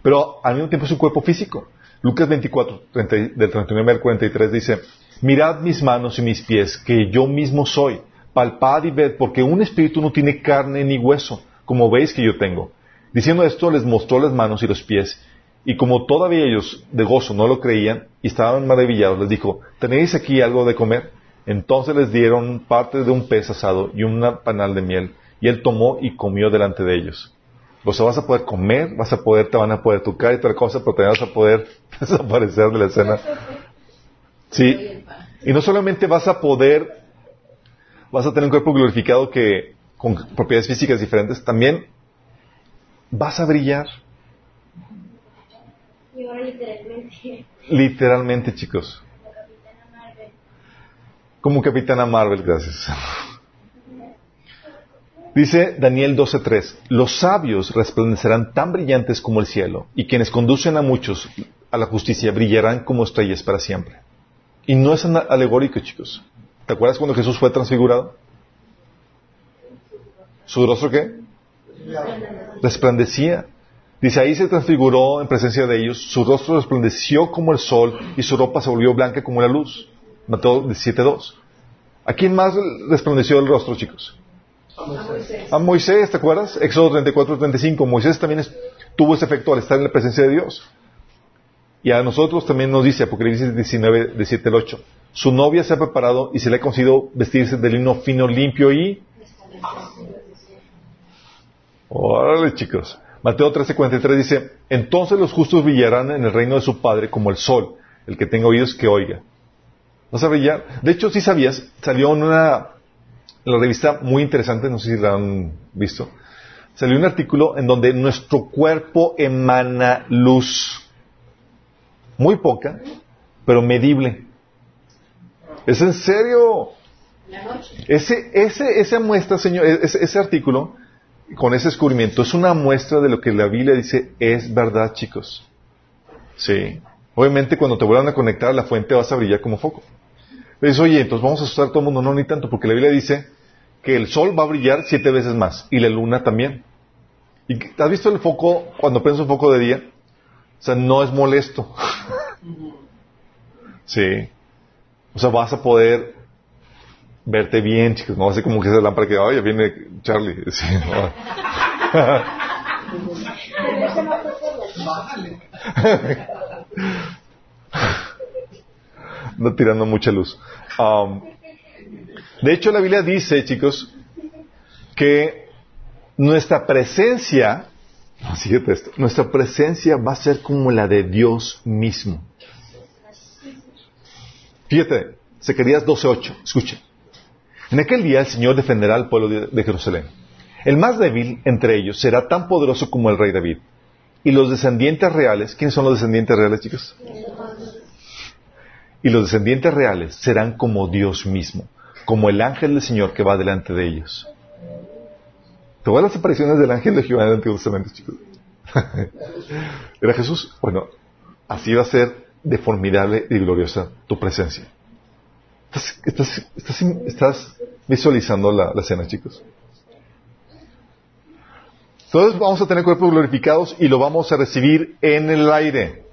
Pero al mismo tiempo es un cuerpo físico. Lucas 24, del 39 al 43 dice, mirad mis manos y mis pies, que yo mismo soy palpad y ved, porque un espíritu no tiene carne ni hueso, como veis que yo tengo. Diciendo esto, les mostró las manos y los pies, y como todavía ellos de gozo no lo creían y estaban maravillados, les dijo, ¿tenéis aquí algo de comer? Entonces les dieron parte de un pez asado y un panal de miel, y él tomó y comió delante de ellos. O sea, vas a poder comer, vas a poder, te van a poder tocar y otra cosa, pero te vas a poder desaparecer de la escena. Sí. Y no solamente vas a poder vas a tener un cuerpo glorificado que con propiedades físicas diferentes, también vas a brillar. Y ahora literalmente. Literalmente, chicos. Como Capitana Marvel, gracias. Dice Daniel 12:3, los sabios resplandecerán tan brillantes como el cielo, y quienes conducen a muchos a la justicia brillarán como estrellas para siempre. Y no es alegórico, chicos. ¿Te acuerdas cuando Jesús fue transfigurado? ¿Su rostro qué? Resplandecía. Dice, ahí se transfiguró en presencia de ellos, su rostro resplandeció como el sol y su ropa se volvió blanca como la luz. Mateo 17.2. ¿A quién más resplandeció el rostro, chicos? A Moisés. ¿te acuerdas? Éxodo 34-35. Moisés también tuvo ese efecto al estar en la presencia de Dios. Y a nosotros también nos dice Apocalipsis 19, 17 al 8. Su novia se ha preparado y se le ha conseguido vestirse de lino fino, limpio y... Órale, chicos. Mateo 13:43 dice, entonces los justos brillarán en el reino de su Padre como el sol, el que tenga oídos que oiga. ¿Vas a brillar? De hecho, si sabías, salió en una en la revista muy interesante, no sé si la han visto, salió un artículo en donde nuestro cuerpo emana luz. Muy poca, pero medible. ¿Es en serio? Ese, ese, esa muestra, señor, ese, ese artículo, con ese descubrimiento, es una muestra de lo que la Biblia dice es verdad, chicos. Sí. Obviamente, cuando te vuelvan a conectar a la fuente, vas a brillar como foco. Dices, oye, entonces vamos a asustar a todo el mundo. No, ni tanto, porque la Biblia dice que el sol va a brillar siete veces más y la luna también. ¿Y has visto el foco cuando prendes un foco de día? O sea, no es molesto. sí. O sea, vas a poder verte bien, chicos. No va a ser como que esa lámpara que, oye, viene Charlie. Sí, no. no tirando mucha luz. Um, de hecho, la Biblia dice, chicos, que nuestra presencia, fíjate esto, nuestra presencia va a ser como la de Dios mismo. Fíjate, Zacarías 12.8, escucha. En aquel día el Señor defenderá al pueblo de, de Jerusalén. El más débil entre ellos será tan poderoso como el rey David. Y los descendientes reales, ¿quiénes son los descendientes reales, chicos? Y los descendientes reales serán como Dios mismo, como el ángel del Señor que va delante de ellos. Todas las apariciones del ángel de Jehová en el Antiguo Testamento, chicos. ¿Era Jesús? Bueno, así va a ser de formidable y gloriosa tu presencia. ¿Estás, estás, estás, visualizando la, la escena, chicos? Entonces vamos a tener cuerpos glorificados y lo vamos a recibir en el aire.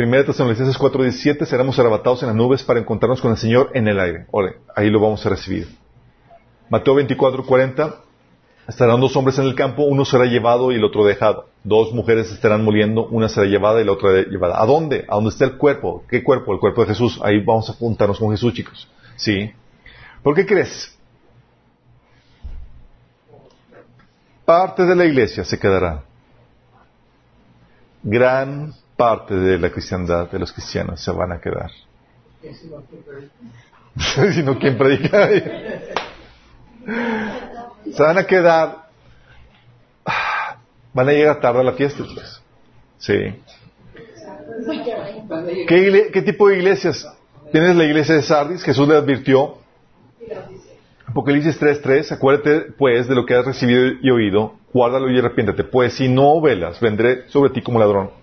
Primera Tesalonicenses 4:17, seremos arrebatados en las nubes para encontrarnos con el Señor en el aire. Ore, ahí lo vamos a recibir. Mateo 24:40, estarán dos hombres en el campo, uno será llevado y el otro dejado. Dos mujeres estarán muriendo, una será llevada y la otra llevada. ¿A dónde? A dónde está el cuerpo. ¿Qué cuerpo? El cuerpo de Jesús. Ahí vamos a apuntarnos con Jesús, chicos. ¿Sí? ¿Por qué crees? Parte de la iglesia se quedará. Gran parte de la cristiandad, de los cristianos, se van a quedar. Sino quien predica. se van a quedar. Van a llegar tarde a la fiesta, chicos. Sí. ¿Qué, ¿Qué, tipo de iglesias? Tienes la iglesia de Sardis, Jesús le advirtió. Apocalipsis 3.3, acuérdate pues de lo que has recibido y oído, guárdalo y arrepiéntate, pues si no velas, vendré sobre ti como ladrón.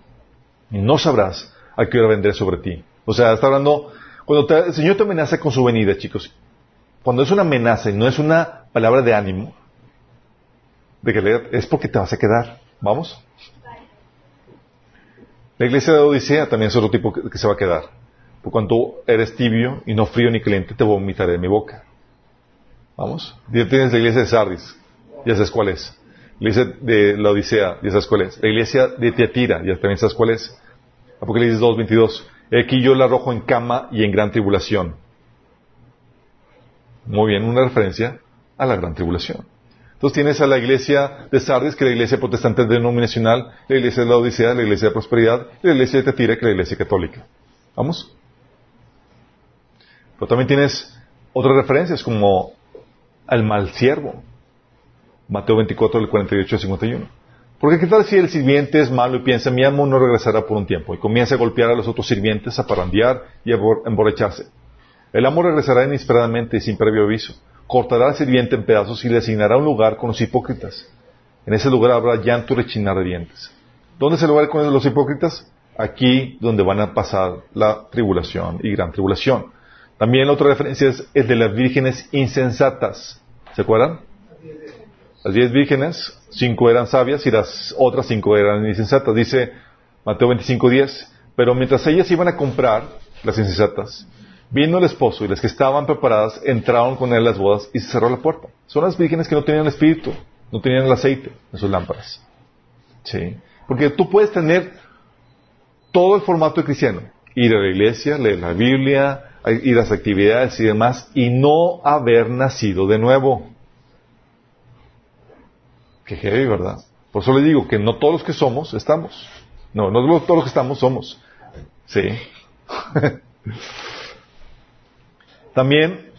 Y no sabrás a qué hora vendré sobre ti. O sea, está hablando, cuando te, el Señor te amenaza con su venida, chicos, cuando es una amenaza y no es una palabra de ánimo, de que es porque te vas a quedar. ¿Vamos? La iglesia de Odisea también es otro tipo que, que se va a quedar. Por cuanto eres tibio y no frío ni caliente, te vomitaré de mi boca. ¿Vamos? Ya tienes la iglesia de Sardis, ya sabes cuál es. La iglesia de la Odisea, ya sabes cuál es. La iglesia de Tiatira, ya también sabes cuál es. Apocalipsis 2, 22. Aquí yo la arrojo en cama y en gran tribulación. Muy bien, una referencia a la gran tribulación. Entonces tienes a la iglesia de Sardis, que es la iglesia protestante denominacional, la iglesia de la Odisea, la iglesia de prosperidad, la iglesia de Tiatira, que es la iglesia católica. ¿Vamos? Pero también tienes otras referencias como al mal siervo. Mateo 24, del 48 al 51. Porque qué tal si el sirviente es malo y piensa, mi amo no regresará por un tiempo, y comienza a golpear a los otros sirvientes, a parandear y a emborracharse. El amo regresará inesperadamente y sin previo aviso. Cortará al sirviente en pedazos y le asignará un lugar con los hipócritas. En ese lugar habrá llanto y rechinar de dientes. ¿Dónde es el lugar con los hipócritas? Aquí donde van a pasar la tribulación y gran tribulación. También la otra referencia es el de las vírgenes insensatas. ¿Se acuerdan? Las diez vírgenes, cinco eran sabias y las otras cinco eran insensatas. Dice Mateo 25.10. Pero mientras ellas iban a comprar, las insensatas, vino el esposo y las que estaban preparadas entraron con él a las bodas y se cerró la puerta. Son las vírgenes que no tenían el espíritu, no tenían el aceite en sus lámparas. Sí. Porque tú puedes tener todo el formato de cristiano. Ir a la iglesia, leer la Biblia, y las actividades y demás, y no haber nacido de nuevo. Qué heavy, ¿verdad? Por eso le digo que no todos los que somos estamos. No, no todos los que estamos somos. Sí. También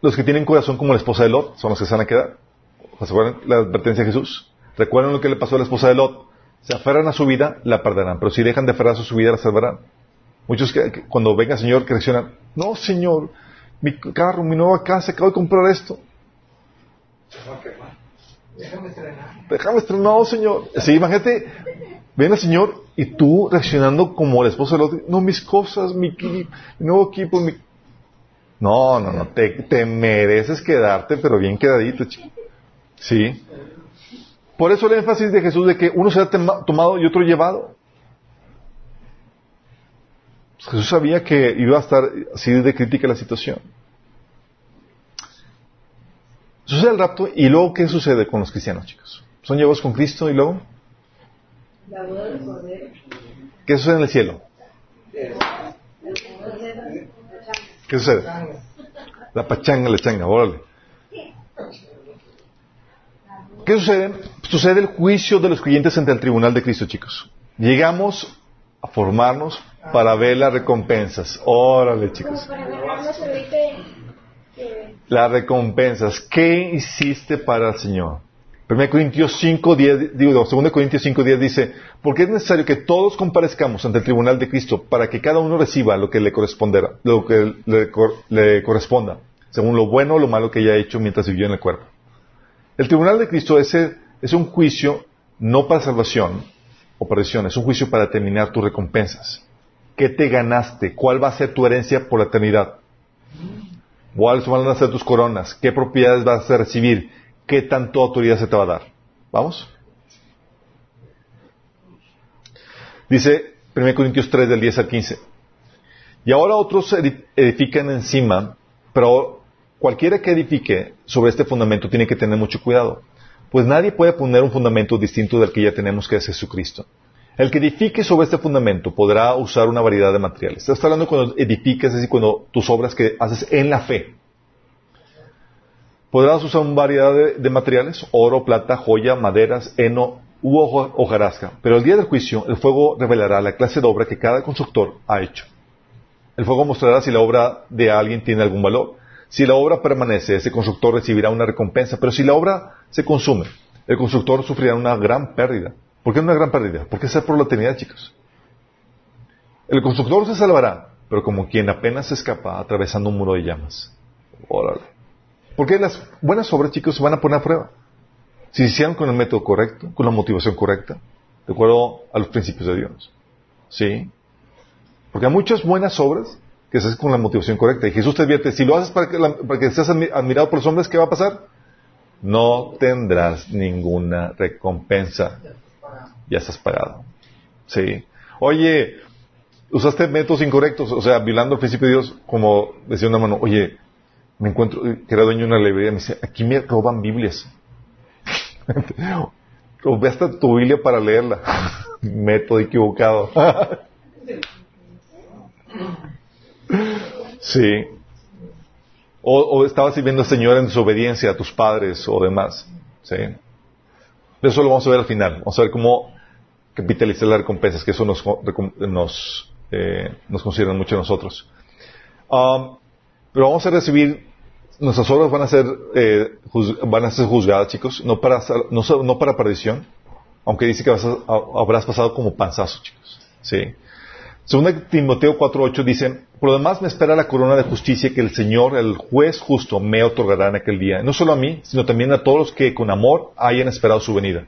los que tienen corazón como la esposa de Lot son los que se van a quedar. ¿Se acuerdan la advertencia de Jesús? ¿Recuerdan lo que le pasó a la esposa de Lot? Se aferran a su vida, la perderán. Pero si dejan de aferrarse a su vida, la salvarán. Muchos que, cuando venga el Señor que reaccionan, no Señor, mi carro, mi nueva casa, acabo de comprar esto. Déjame estrenar. Déjame estrenar, Señor. Sí, imagínate, ven al Señor y tú reaccionando como la esposa del otro. No, mis cosas, mi, mi nuevo equipo, mi... No, no, no, te, mereces quedarte, pero bien quedadito, chico. Sí. Por eso el énfasis de Jesús de que uno será tomado y otro llevado. Jesús sabía que iba a estar así de crítica la situación. Sucede el rapto y luego ¿qué sucede con los cristianos, chicos? Son llevados con Cristo y luego ¿Qué sucede en el cielo? ¿Qué sucede? La pachanga, la changa, órale. ¿Qué sucede? Sucede el juicio de los creyentes ante el tribunal de Cristo, chicos. Llegamos a formarnos para ver las recompensas. Órale, chicos. Las recompensas. ¿Qué hiciste para el Señor? 1 Corintios 5, 10, digo, 2 Corintios 5, 10 dice, porque es necesario que todos comparezcamos ante el tribunal de Cristo para que cada uno reciba lo que le corresponderá, lo que le, corresponda, según lo bueno o lo malo que haya hecho mientras vivió en el cuerpo. El tribunal de Cristo es, es un juicio no para salvación o perdición, es un juicio para terminar tus recompensas. ¿Qué te ganaste? ¿Cuál va a ser tu herencia por la eternidad? ¿Cuáles van a ser tus coronas? ¿Qué propiedades vas a recibir? ¿Qué tanto autoridad se te va a dar? ¿Vamos? Dice 1 Corintios 3 del 10 al 15. Y ahora otros edifican encima, pero cualquiera que edifique sobre este fundamento tiene que tener mucho cuidado, pues nadie puede poner un fundamento distinto del que ya tenemos que es Jesucristo. El que edifique sobre este fundamento podrá usar una variedad de materiales. Estás hablando cuando edificas, es decir, cuando tus obras que haces en la fe. Podrás usar una variedad de, materiales, oro, plata, joya, maderas, heno u hojarasca. Pero el día del juicio, el fuego revelará la clase de obra que cada constructor ha hecho. El fuego mostrará si la obra de alguien tiene algún valor. Si la obra permanece, ese constructor recibirá una recompensa. Pero si la obra se consume, el constructor sufrirá una gran pérdida. ¿Por qué una gran pérdida? Porque es por la eternidad, chicos. El constructor se salvará, pero como quien apenas se escapa atravesando un muro de llamas. Órale. Porque las buenas obras, chicos, se van a poner a prueba. Si se hicieron con el método correcto, con la motivación correcta, de acuerdo a los principios de Dios. ¿Sí? Porque hay muchas buenas obras que se hacen con la motivación correcta. Y Jesús te advierte, si lo haces para que, para que seas admirado por los hombres, ¿qué va a pasar? No tendrás ninguna recompensa ya estás pagado. Sí. Oye, usaste métodos incorrectos, o sea, violando el principio de Dios, como decía una mano, oye, me encuentro, que era dueño de una librería, me dice, aquí me roban Biblias. Robé hasta tu Biblia para leerla. Método equivocado. sí. O, o, estabas sirviendo al Señor en desobediencia a tus padres o demás. Sí. Eso lo vamos a ver al final. Vamos a ver cómo capitalizar las recompensas, que eso nos, nos, eh, nos consideran mucho nosotros. Um, pero vamos a recibir, nuestras obras van a ser, eh, van a ser juzgadas, chicos, no para, no, no para perdición, aunque dice que vas a, habrás pasado como panzazo, chicos. Sí. Según Timoteo 4.8 dice, por lo demás me espera la corona de justicia que el Señor, el juez justo, me otorgará en aquel día. No solo a mí, sino también a todos los que con amor hayan esperado su venida.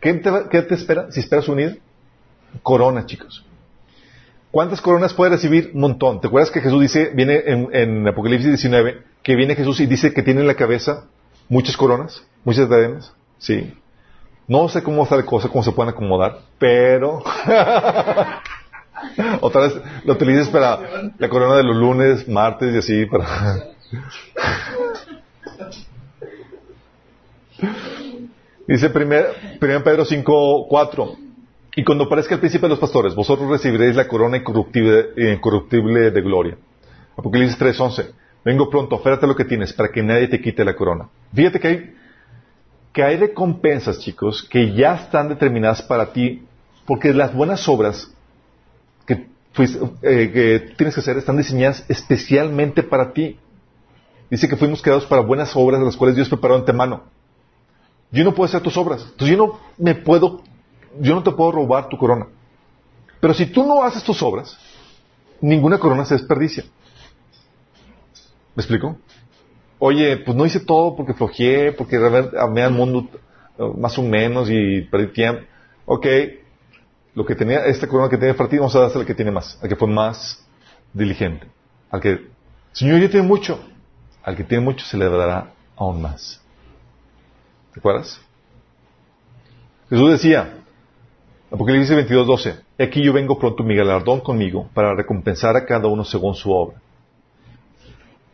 ¿Qué te, espera si esperas venida? Corona, chicos. ¿Cuántas coronas puede recibir? Un montón. ¿Te acuerdas que Jesús dice, viene en, Apocalipsis 19, que viene Jesús y dice que tiene en la cabeza muchas coronas, muchas diademas? Sí. No sé cómo está la cosa, cómo se pueden acomodar, pero otra vez lo utilices para la corona de los lunes, martes y así para Dice 1 Pedro 5, 4. Y cuando aparezca el príncipe de los pastores, vosotros recibiréis la corona incorruptible, de gloria. Apocalipsis 3, 11. Vengo pronto, oférate lo que tienes para que nadie te quite la corona. Fíjate que hay que hay recompensas, chicos, que ya están determinadas para ti, porque las buenas obras que, eh, que tienes que hacer están diseñadas especialmente para ti. Dice que fuimos creados para buenas obras, las cuales Dios preparó antemano. Yo no puedo hacer tus obras. Entonces yo no me puedo, yo no te puedo robar tu corona. Pero si tú no haces tus obras, ninguna corona se desperdicia. ¿Me explico? Oye, pues no hice todo porque flojeé, porque amé al mundo eh, más o menos y perdí tiempo. Ok, lo que tenía, esta corona que tiene para ti, vamos a darse al que tiene más, al que fue más diligente. Al que, Señor, yo tengo mucho. Al que tiene mucho se le dará aún más. ¿Te acuerdas? Jesús decía, Apocalipsis 22, 12, aquí yo vengo pronto mi galardón conmigo para recompensar a cada uno según su obra.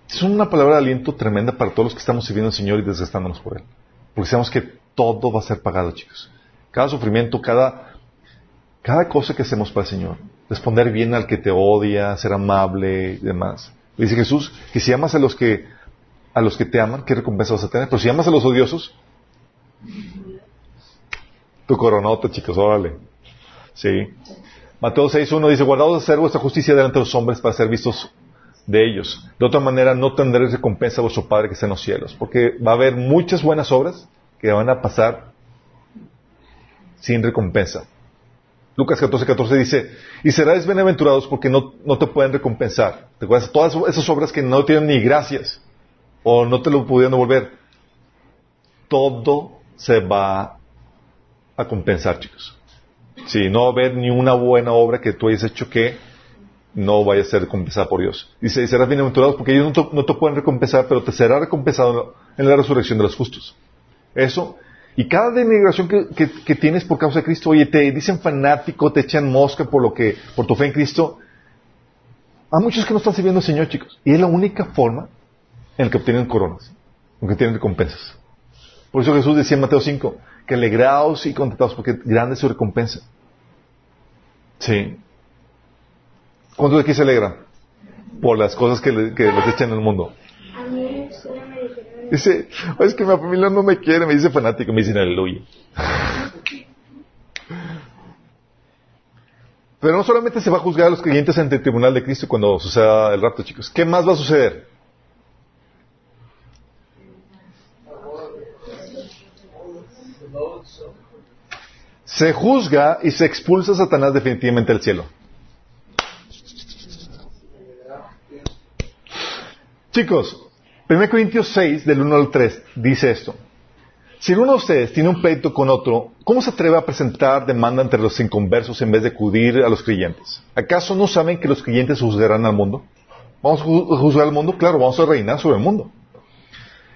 Es una palabra de aliento tremenda para todos los que estamos sirviendo al Señor y desgastándonos por Él. Porque sabemos que todo va a ser pagado, chicos. Cada sufrimiento, cada, cada cosa que hacemos para el Señor. Responder bien al que te odia, ser amable y demás. Dice Jesús que si amas a los que, a los que te aman, ¿qué recompensa vas a tener? Pero si amas a los odiosos, tu coronota, chicos, órale. Sí. Mateo 6.1 dice, guardaos de hacer vuestra justicia delante de los hombres para ser vistos de ellos. De otra manera no tendréis recompensa a vuestro Padre que está en los cielos. Porque va a haber muchas buenas obras que van a pasar sin recompensa. Lucas 14.14 dice, y seráis bienaventurados porque no, no, te pueden recompensar. ¿Te acuerdas? Todas esas obras que no tienen ni gracias o no te lo pudieron devolver. Todo se va a compensar, chicos. Sí, no va a haber ni una buena obra que tú hayas hecho que no vaya a ser compensada por Dios. Dice, y serás bienaventurado porque ellos no te, pueden recompensar, pero te será recompensado en la resurrección de los justos. Eso, y cada denigración que, tienes por causa de Cristo, oye, te dicen fanático, te echan mosca por lo que, por tu fe en Cristo. Hay muchos que no están sirviendo al Señor, chicos. Y es la única forma en la que obtienen coronas, en que tienen recompensas. Por eso Jesús decía en Mateo 5, que alegraos y contentados, porque grande es su recompensa. Sí. ¿Cuántos de aquí se alegran? Por las cosas que, le, que les echan en el mundo. Dice, es que mi familia no me quiere, me dice fanático, me dicen aleluya. Pero no solamente se va a juzgar a los creyentes ante el tribunal de Cristo cuando suceda el rapto, chicos. ¿Qué más va a suceder? Se juzga y se expulsa Satanás definitivamente del cielo. Chicos, 1 Corintios 6, del 1 al 3, dice esto. Si uno de ustedes tiene un pleito con otro, ¿cómo se atreve a presentar demanda entre los inconversos en vez de acudir a los creyentes? ¿Acaso no saben que los creyentes juzgarán al mundo? ¿Vamos a juzgar al mundo? Claro, vamos a reinar sobre el mundo.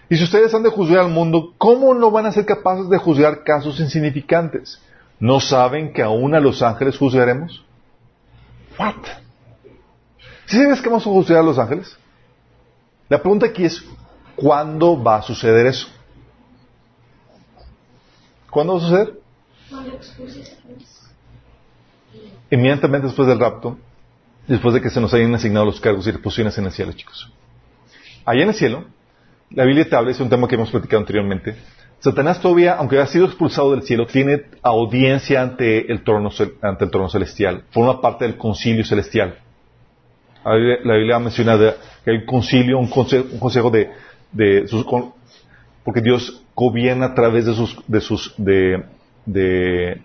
Y si ustedes han de juzgar al mundo, ¿cómo no van a ser capaces de juzgar casos insignificantes? ¿No saben que aún a los ángeles juzgaremos? What? ¿Sí sabes que vamos a juzgar a los ángeles? La pregunta aquí es, ¿cuándo va a suceder eso? ¿Cuándo va a suceder? Inmediatamente después del rapto, después de que se nos hayan asignado los cargos y posiciones en el cielo, chicos. Allá en el cielo, la Biblia te habla, es un tema que hemos platicado anteriormente. Satanás todavía, aunque ha sido expulsado del cielo, tiene audiencia ante el trono, ante el trono celestial. Forma parte del concilio celestial. La Biblia menciona que hay un concilio, un consejo, de, sus, porque Dios gobierna a través de sus, de sus, de, de,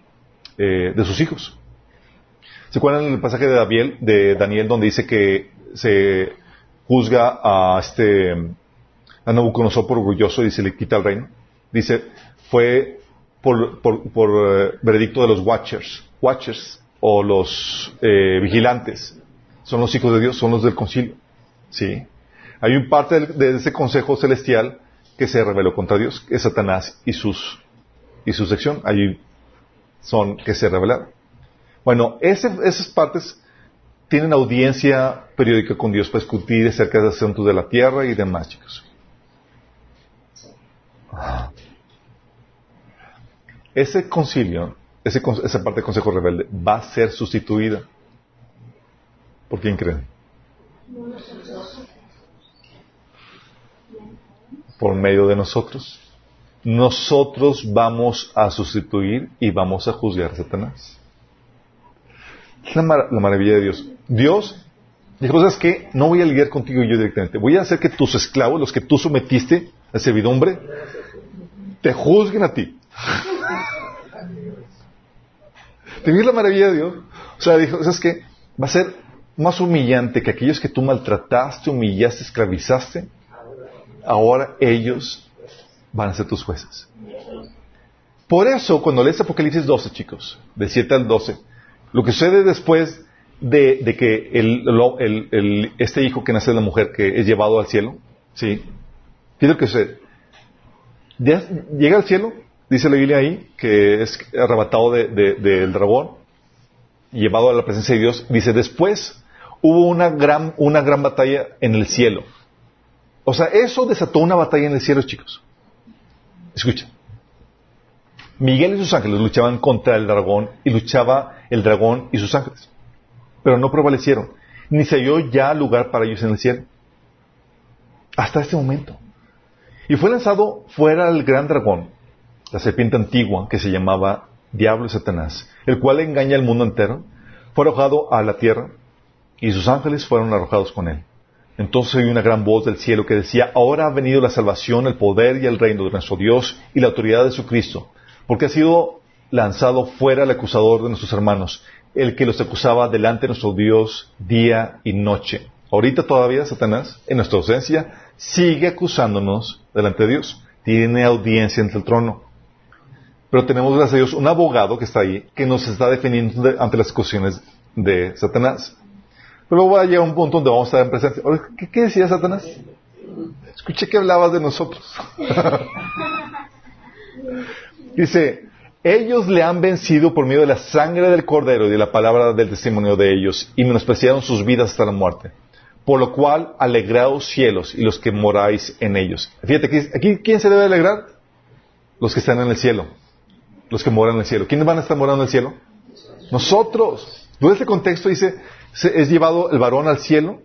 eh, sus hijos. ¿Se acuerdan el pasaje de Daniel, de Daniel donde dice que se juzga a este, a Nabucodonosor por orgulloso y se le quita el reino? Dice, fue por, eh, veredicto de los watchers, watchers o los eh, vigilantes son los hijos de Dios, son los del concilio. ¿Sí? Hay un parte de ese consejo celestial que se rebeló contra Dios, que es Satanás y sus y su sección. Allí son que se rebelaron. Bueno, esas partes tienen audiencia periódica con Dios para discutir acerca de asuntos de la tierra y demás, chicos. Ese concilio, esa parte del consejo rebelde, va a ser sustituida ¿Por quién creen? Por medio de nosotros. nosotros vamos a sustituir y vamos a juzgar a Satanás. La, mar- la maravilla de Dios. Dios dijo, ¿sabes qué? No voy a lidiar contigo yo directamente. Voy a hacer que tus esclavos, los que tú sometiste a servidumbre, te juzguen a ti. ¿Te ves la maravilla de Dios? O sea, dijo, ¿sabes qué? Va a ser más humillante que aquellos que tú maltrataste, humillaste, esclavizaste. Ahora ellos van a ser tus jueces. Por eso, cuando lees Apocalipsis 12, chicos, de 7 al 12, lo que sucede después de, que este hijo que nace de la mujer que es llevado al cielo, ¿sí? ¿Qué es lo que sucede? Llega al cielo, dice la Biblia ahí, que es arrebatado de- de- del dragón, llevado a la presencia de Dios. Dice, después hubo una gran, una gran batalla en el cielo. O sea, eso desató una batalla en el cielo, chicos. Escucha. Miguel y sus ángeles luchaban contra el dragón y luchaba el dragón y sus ángeles. Pero no prevalecieron. Ni se halló ya lugar para ellos en el cielo. Hasta este momento. Y fue lanzado fuera el gran dragón, la serpiente antigua que se llamaba Diablo y Satanás, el cual engaña al mundo entero, fue arrojado a la tierra y sus ángeles fueron arrojados con él. Entonces oí una gran voz del cielo que decía, ahora ha venido la salvación, el poder y el reino de nuestro Dios y la autoridad de su Cristo, porque ha sido lanzado fuera el acusador de nuestros hermanos, el que los acusaba delante de nuestro Dios día y noche. Ahorita todavía Satanás, en nuestra ausencia, sigue acusándonos delante de Dios. Tiene audiencia ante el trono. Pero tenemos, gracias a Dios, un abogado que está ahí, que nos está defendiendo de- ante las acusaciones de Satanás. Pero luego va a llegar un punto donde vamos a estar en presencia. ¿Qué, decía Satanás? Escuché que hablabas de nosotros. Dice, ellos le han vencido por medio de la sangre del cordero y de la palabra del testimonio de ellos, y menospreciaron sus vidas hasta la muerte. Por lo cual, alegraos cielos y los que moráis en ellos. Fíjate, aquí ¿quién se debe alegrar? Los que están en el cielo. Los que moran en el cielo. ¿Quiénes van a estar morando en el cielo? Nosotros. Todo este contexto dice, se- es llevado el varón al cielo,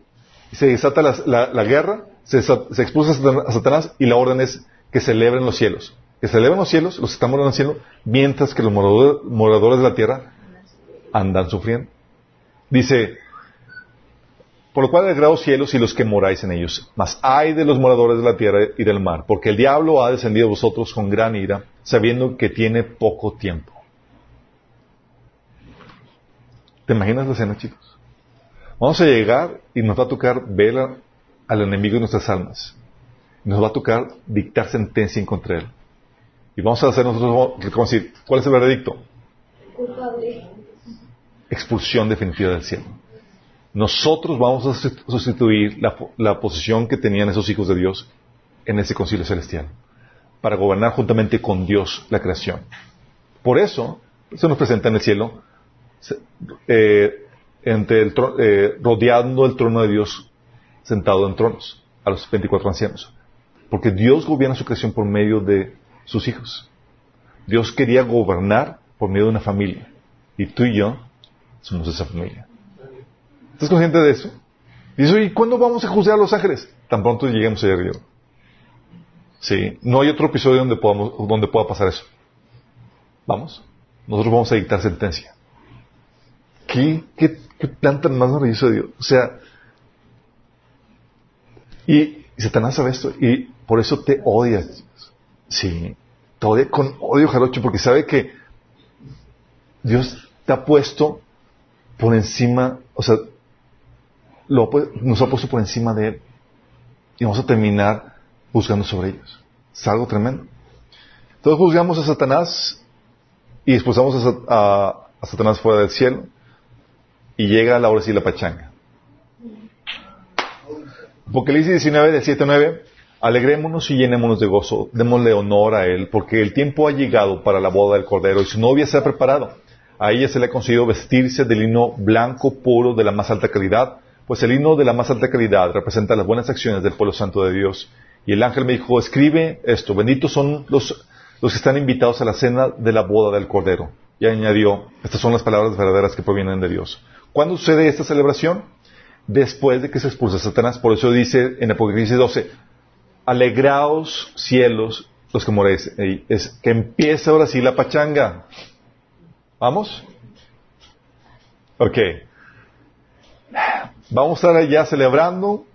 y se desata la, guerra, se, expulsa a Satan- a Satanás y la orden es que celebren los cielos. Que celebren los cielos, los que están morando en el cielo, mientras que los moradores, de la tierra andan sufriendo. Dice, por lo cual alegraos cielos y los que moráis en ellos. Mas hay de los moradores de la tierra y del mar, porque el diablo ha descendido a vosotros con gran ira, sabiendo que tiene poco tiempo. ¿Te imaginas la escena, chicos? Vamos a llegar y nos va a tocar ver al enemigo de nuestras almas. Nos va a tocar dictar sentencia en contra él. Y vamos a hacer nosotros, a decir, ¿cuál es el veredicto? Culpable. Expulsión definitiva del cielo. Nosotros vamos a sustitu- sustituir la posición que tenían esos hijos de Dios en ese concilio celestial, para gobernar juntamente con Dios la creación. Por eso se nos presenta en el cielo, eh, eh, rodeando el trono de Dios, sentado en tronos, a los 24 ancianos. Porque Dios gobierna su creación por medio de sus hijos. Dios quería gobernar por medio de una familia. Y tú y yo somos esa familia. ¿Estás consciente de eso? Dices, ¿y cuándo vamos a juzgar a los ángeles? Tan pronto lleguemos allá arriba. Sí, no hay otro episodio donde, podamos, donde pueda pasar eso. Vamos. Nosotros vamos a dictar sentencia. ¿Qué, qué, qué plan más maravilloso de Dios? O sea, y, y Satanás sabe esto y por eso te odia. Sí, te odia con odio jarocho porque sabe que Dios te ha puesto por encima, o sea, lo nos ha puesto por encima de Él. Y vamos a terminar juzgando sobre ellos. Es algo tremendo. Entonces juzgamos a Satanás y expulsamos a, Sa- a- a Satanás fuera del cielo y llega la hora sí la pachanga. Apocalipsis 19, del 7 a 9. Alegrémonos y llenémonos de gozo, démosle honor a Él, porque el tiempo ha llegado para la boda del Cordero y su novia se ha preparado. A ella se le ha concedido vestirse de lino blanco puro de la más alta calidad, pues el lino de la más alta calidad representa las buenas acciones del pueblo santo de Dios. Y el ángel me dijo, escribe esto, benditos son los, los que están invitados a la cena de la boda del Cordero. Y añadió, estas son las palabras verdaderas que provienen de Dios. ¿Cuándo sucede esta celebración? Después de que se expulsa Satanás. Por eso dice en Apocalipsis 12, alegraos cielos los que moréis, es que empiece ahora sí la pachanga. ¿Vamos? Ok. Vamos a estar allá celebrando,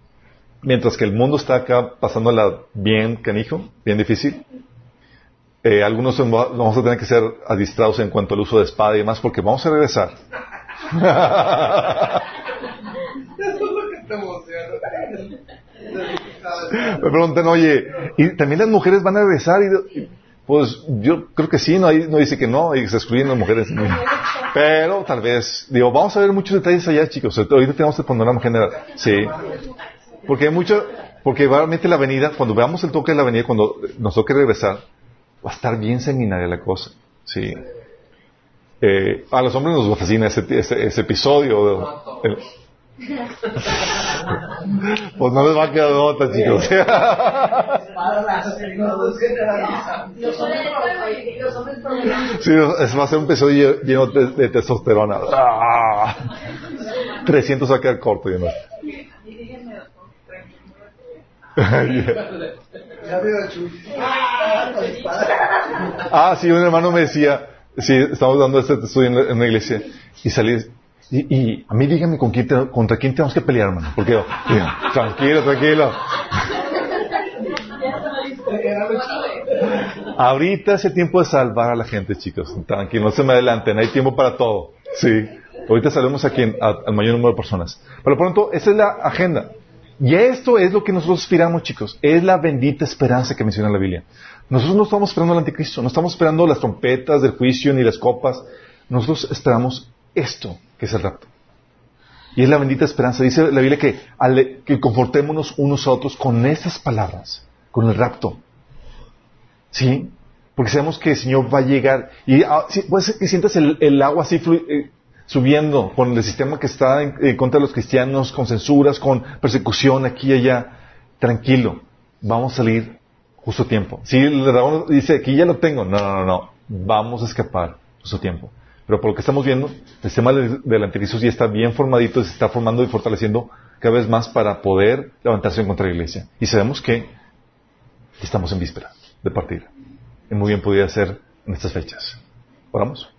mientras que el mundo está acá pasándola bien, canijo, bien difícil. Eh, algunos vamos a tener que ser adistrados en cuanto al uso de espada y demás, porque vamos a regresar. Me preguntan, oye, ¿y también las mujeres van a regresar? Y, pues yo creo que sí, no, no dice que no, y se excluyen las mujeres. Pero tal vez, digo, vamos a ver muchos detalles allá, chicos. Ahorita tenemos el panorama general. Sí. Porque hay mucho, porque realmente la avenida, cuando veamos el toque de la avenida, cuando nos toque regresar, va a estar bien sanguinaria la cosa. Sí. Eh, a los hombres nos fascina ese, ese, episodio. pues no les va a quedar otra, chicos. sí, es, va a ser un episodio lleno de, testosterona. 300 va a quedar corto, yo no. ah, sí, un hermano me decía, sí, estamos dando este estudio en, una iglesia, y salí, y, a mí dígame con quién contra quién tenemos que pelear, hermano. Porque, tranquilo, tranquilo. Ahorita es el tiempo de salvar a la gente, chicos. Tranquilo, no se me adelanten, hay tiempo para todo. Sí. Ahorita salimos aquí al mayor número de personas. Pero pronto, esa es la agenda. Y esto es lo que nosotros aspiramos, chicos. Es la bendita esperanza que menciona la Biblia. Nosotros no estamos esperando al anticristo, no estamos esperando las trompetas del juicio ni las copas. Nosotros esperamos esto, que es el rapto. Y es la bendita esperanza. Dice la Biblia que, que confortémonos unos a otros con esas palabras, con el rapto. ¿Sí? Porque sabemos que el Señor va a llegar. Y ah, ser que sientas el, agua así eh, subiendo con el sistema que está en, contra de los cristianos, con censuras, con persecución aquí y allá. Tranquilo, vamos a salir justo a tiempo. Si el dragón dice, aquí ya lo tengo, no, no, no, vamos a escapar justo a tiempo. Pero por lo que estamos viendo, el sistema del anticristo ya está bien formadito, se está formando y fortaleciendo cada vez más para poder levantarse en contra de la iglesia. Y sabemos que estamos en víspera de partir. Y muy bien podría ser en estas fechas. Oramos.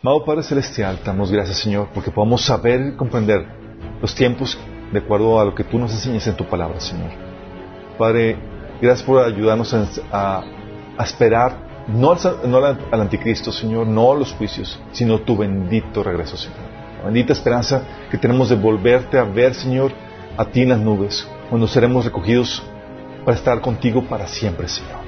Amado Padre Celestial, damos gracias Señor porque podamos saber y comprender los tiempos de acuerdo a lo que tú nos enseñas en tu palabra, Señor. Padre, gracias por ayudarnos a, esperar no al, anticristo, Señor, no a los juicios, sino tu bendito regreso, Señor. La bendita esperanza que tenemos de volverte a ver, Señor, a ti en las nubes, cuando seremos recogidos para estar contigo para siempre, Señor.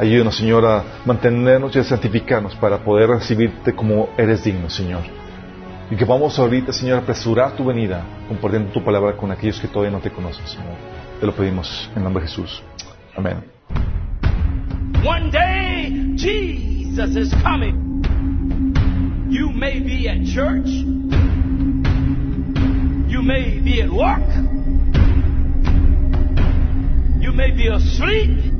Ayúdanos, Señor, a mantenernos y a santificarnos para poder recibirte como eres digno, Señor. Y que vamos ahorita, Señor, a apresurar tu venida, compartiendo tu palabra con aquellos que todavía no te conocen, Señor. Te lo pedimos en nombre de Jesús. Amén. One day, Jesus is coming. You may be at church. You may be at work. You may be asleep.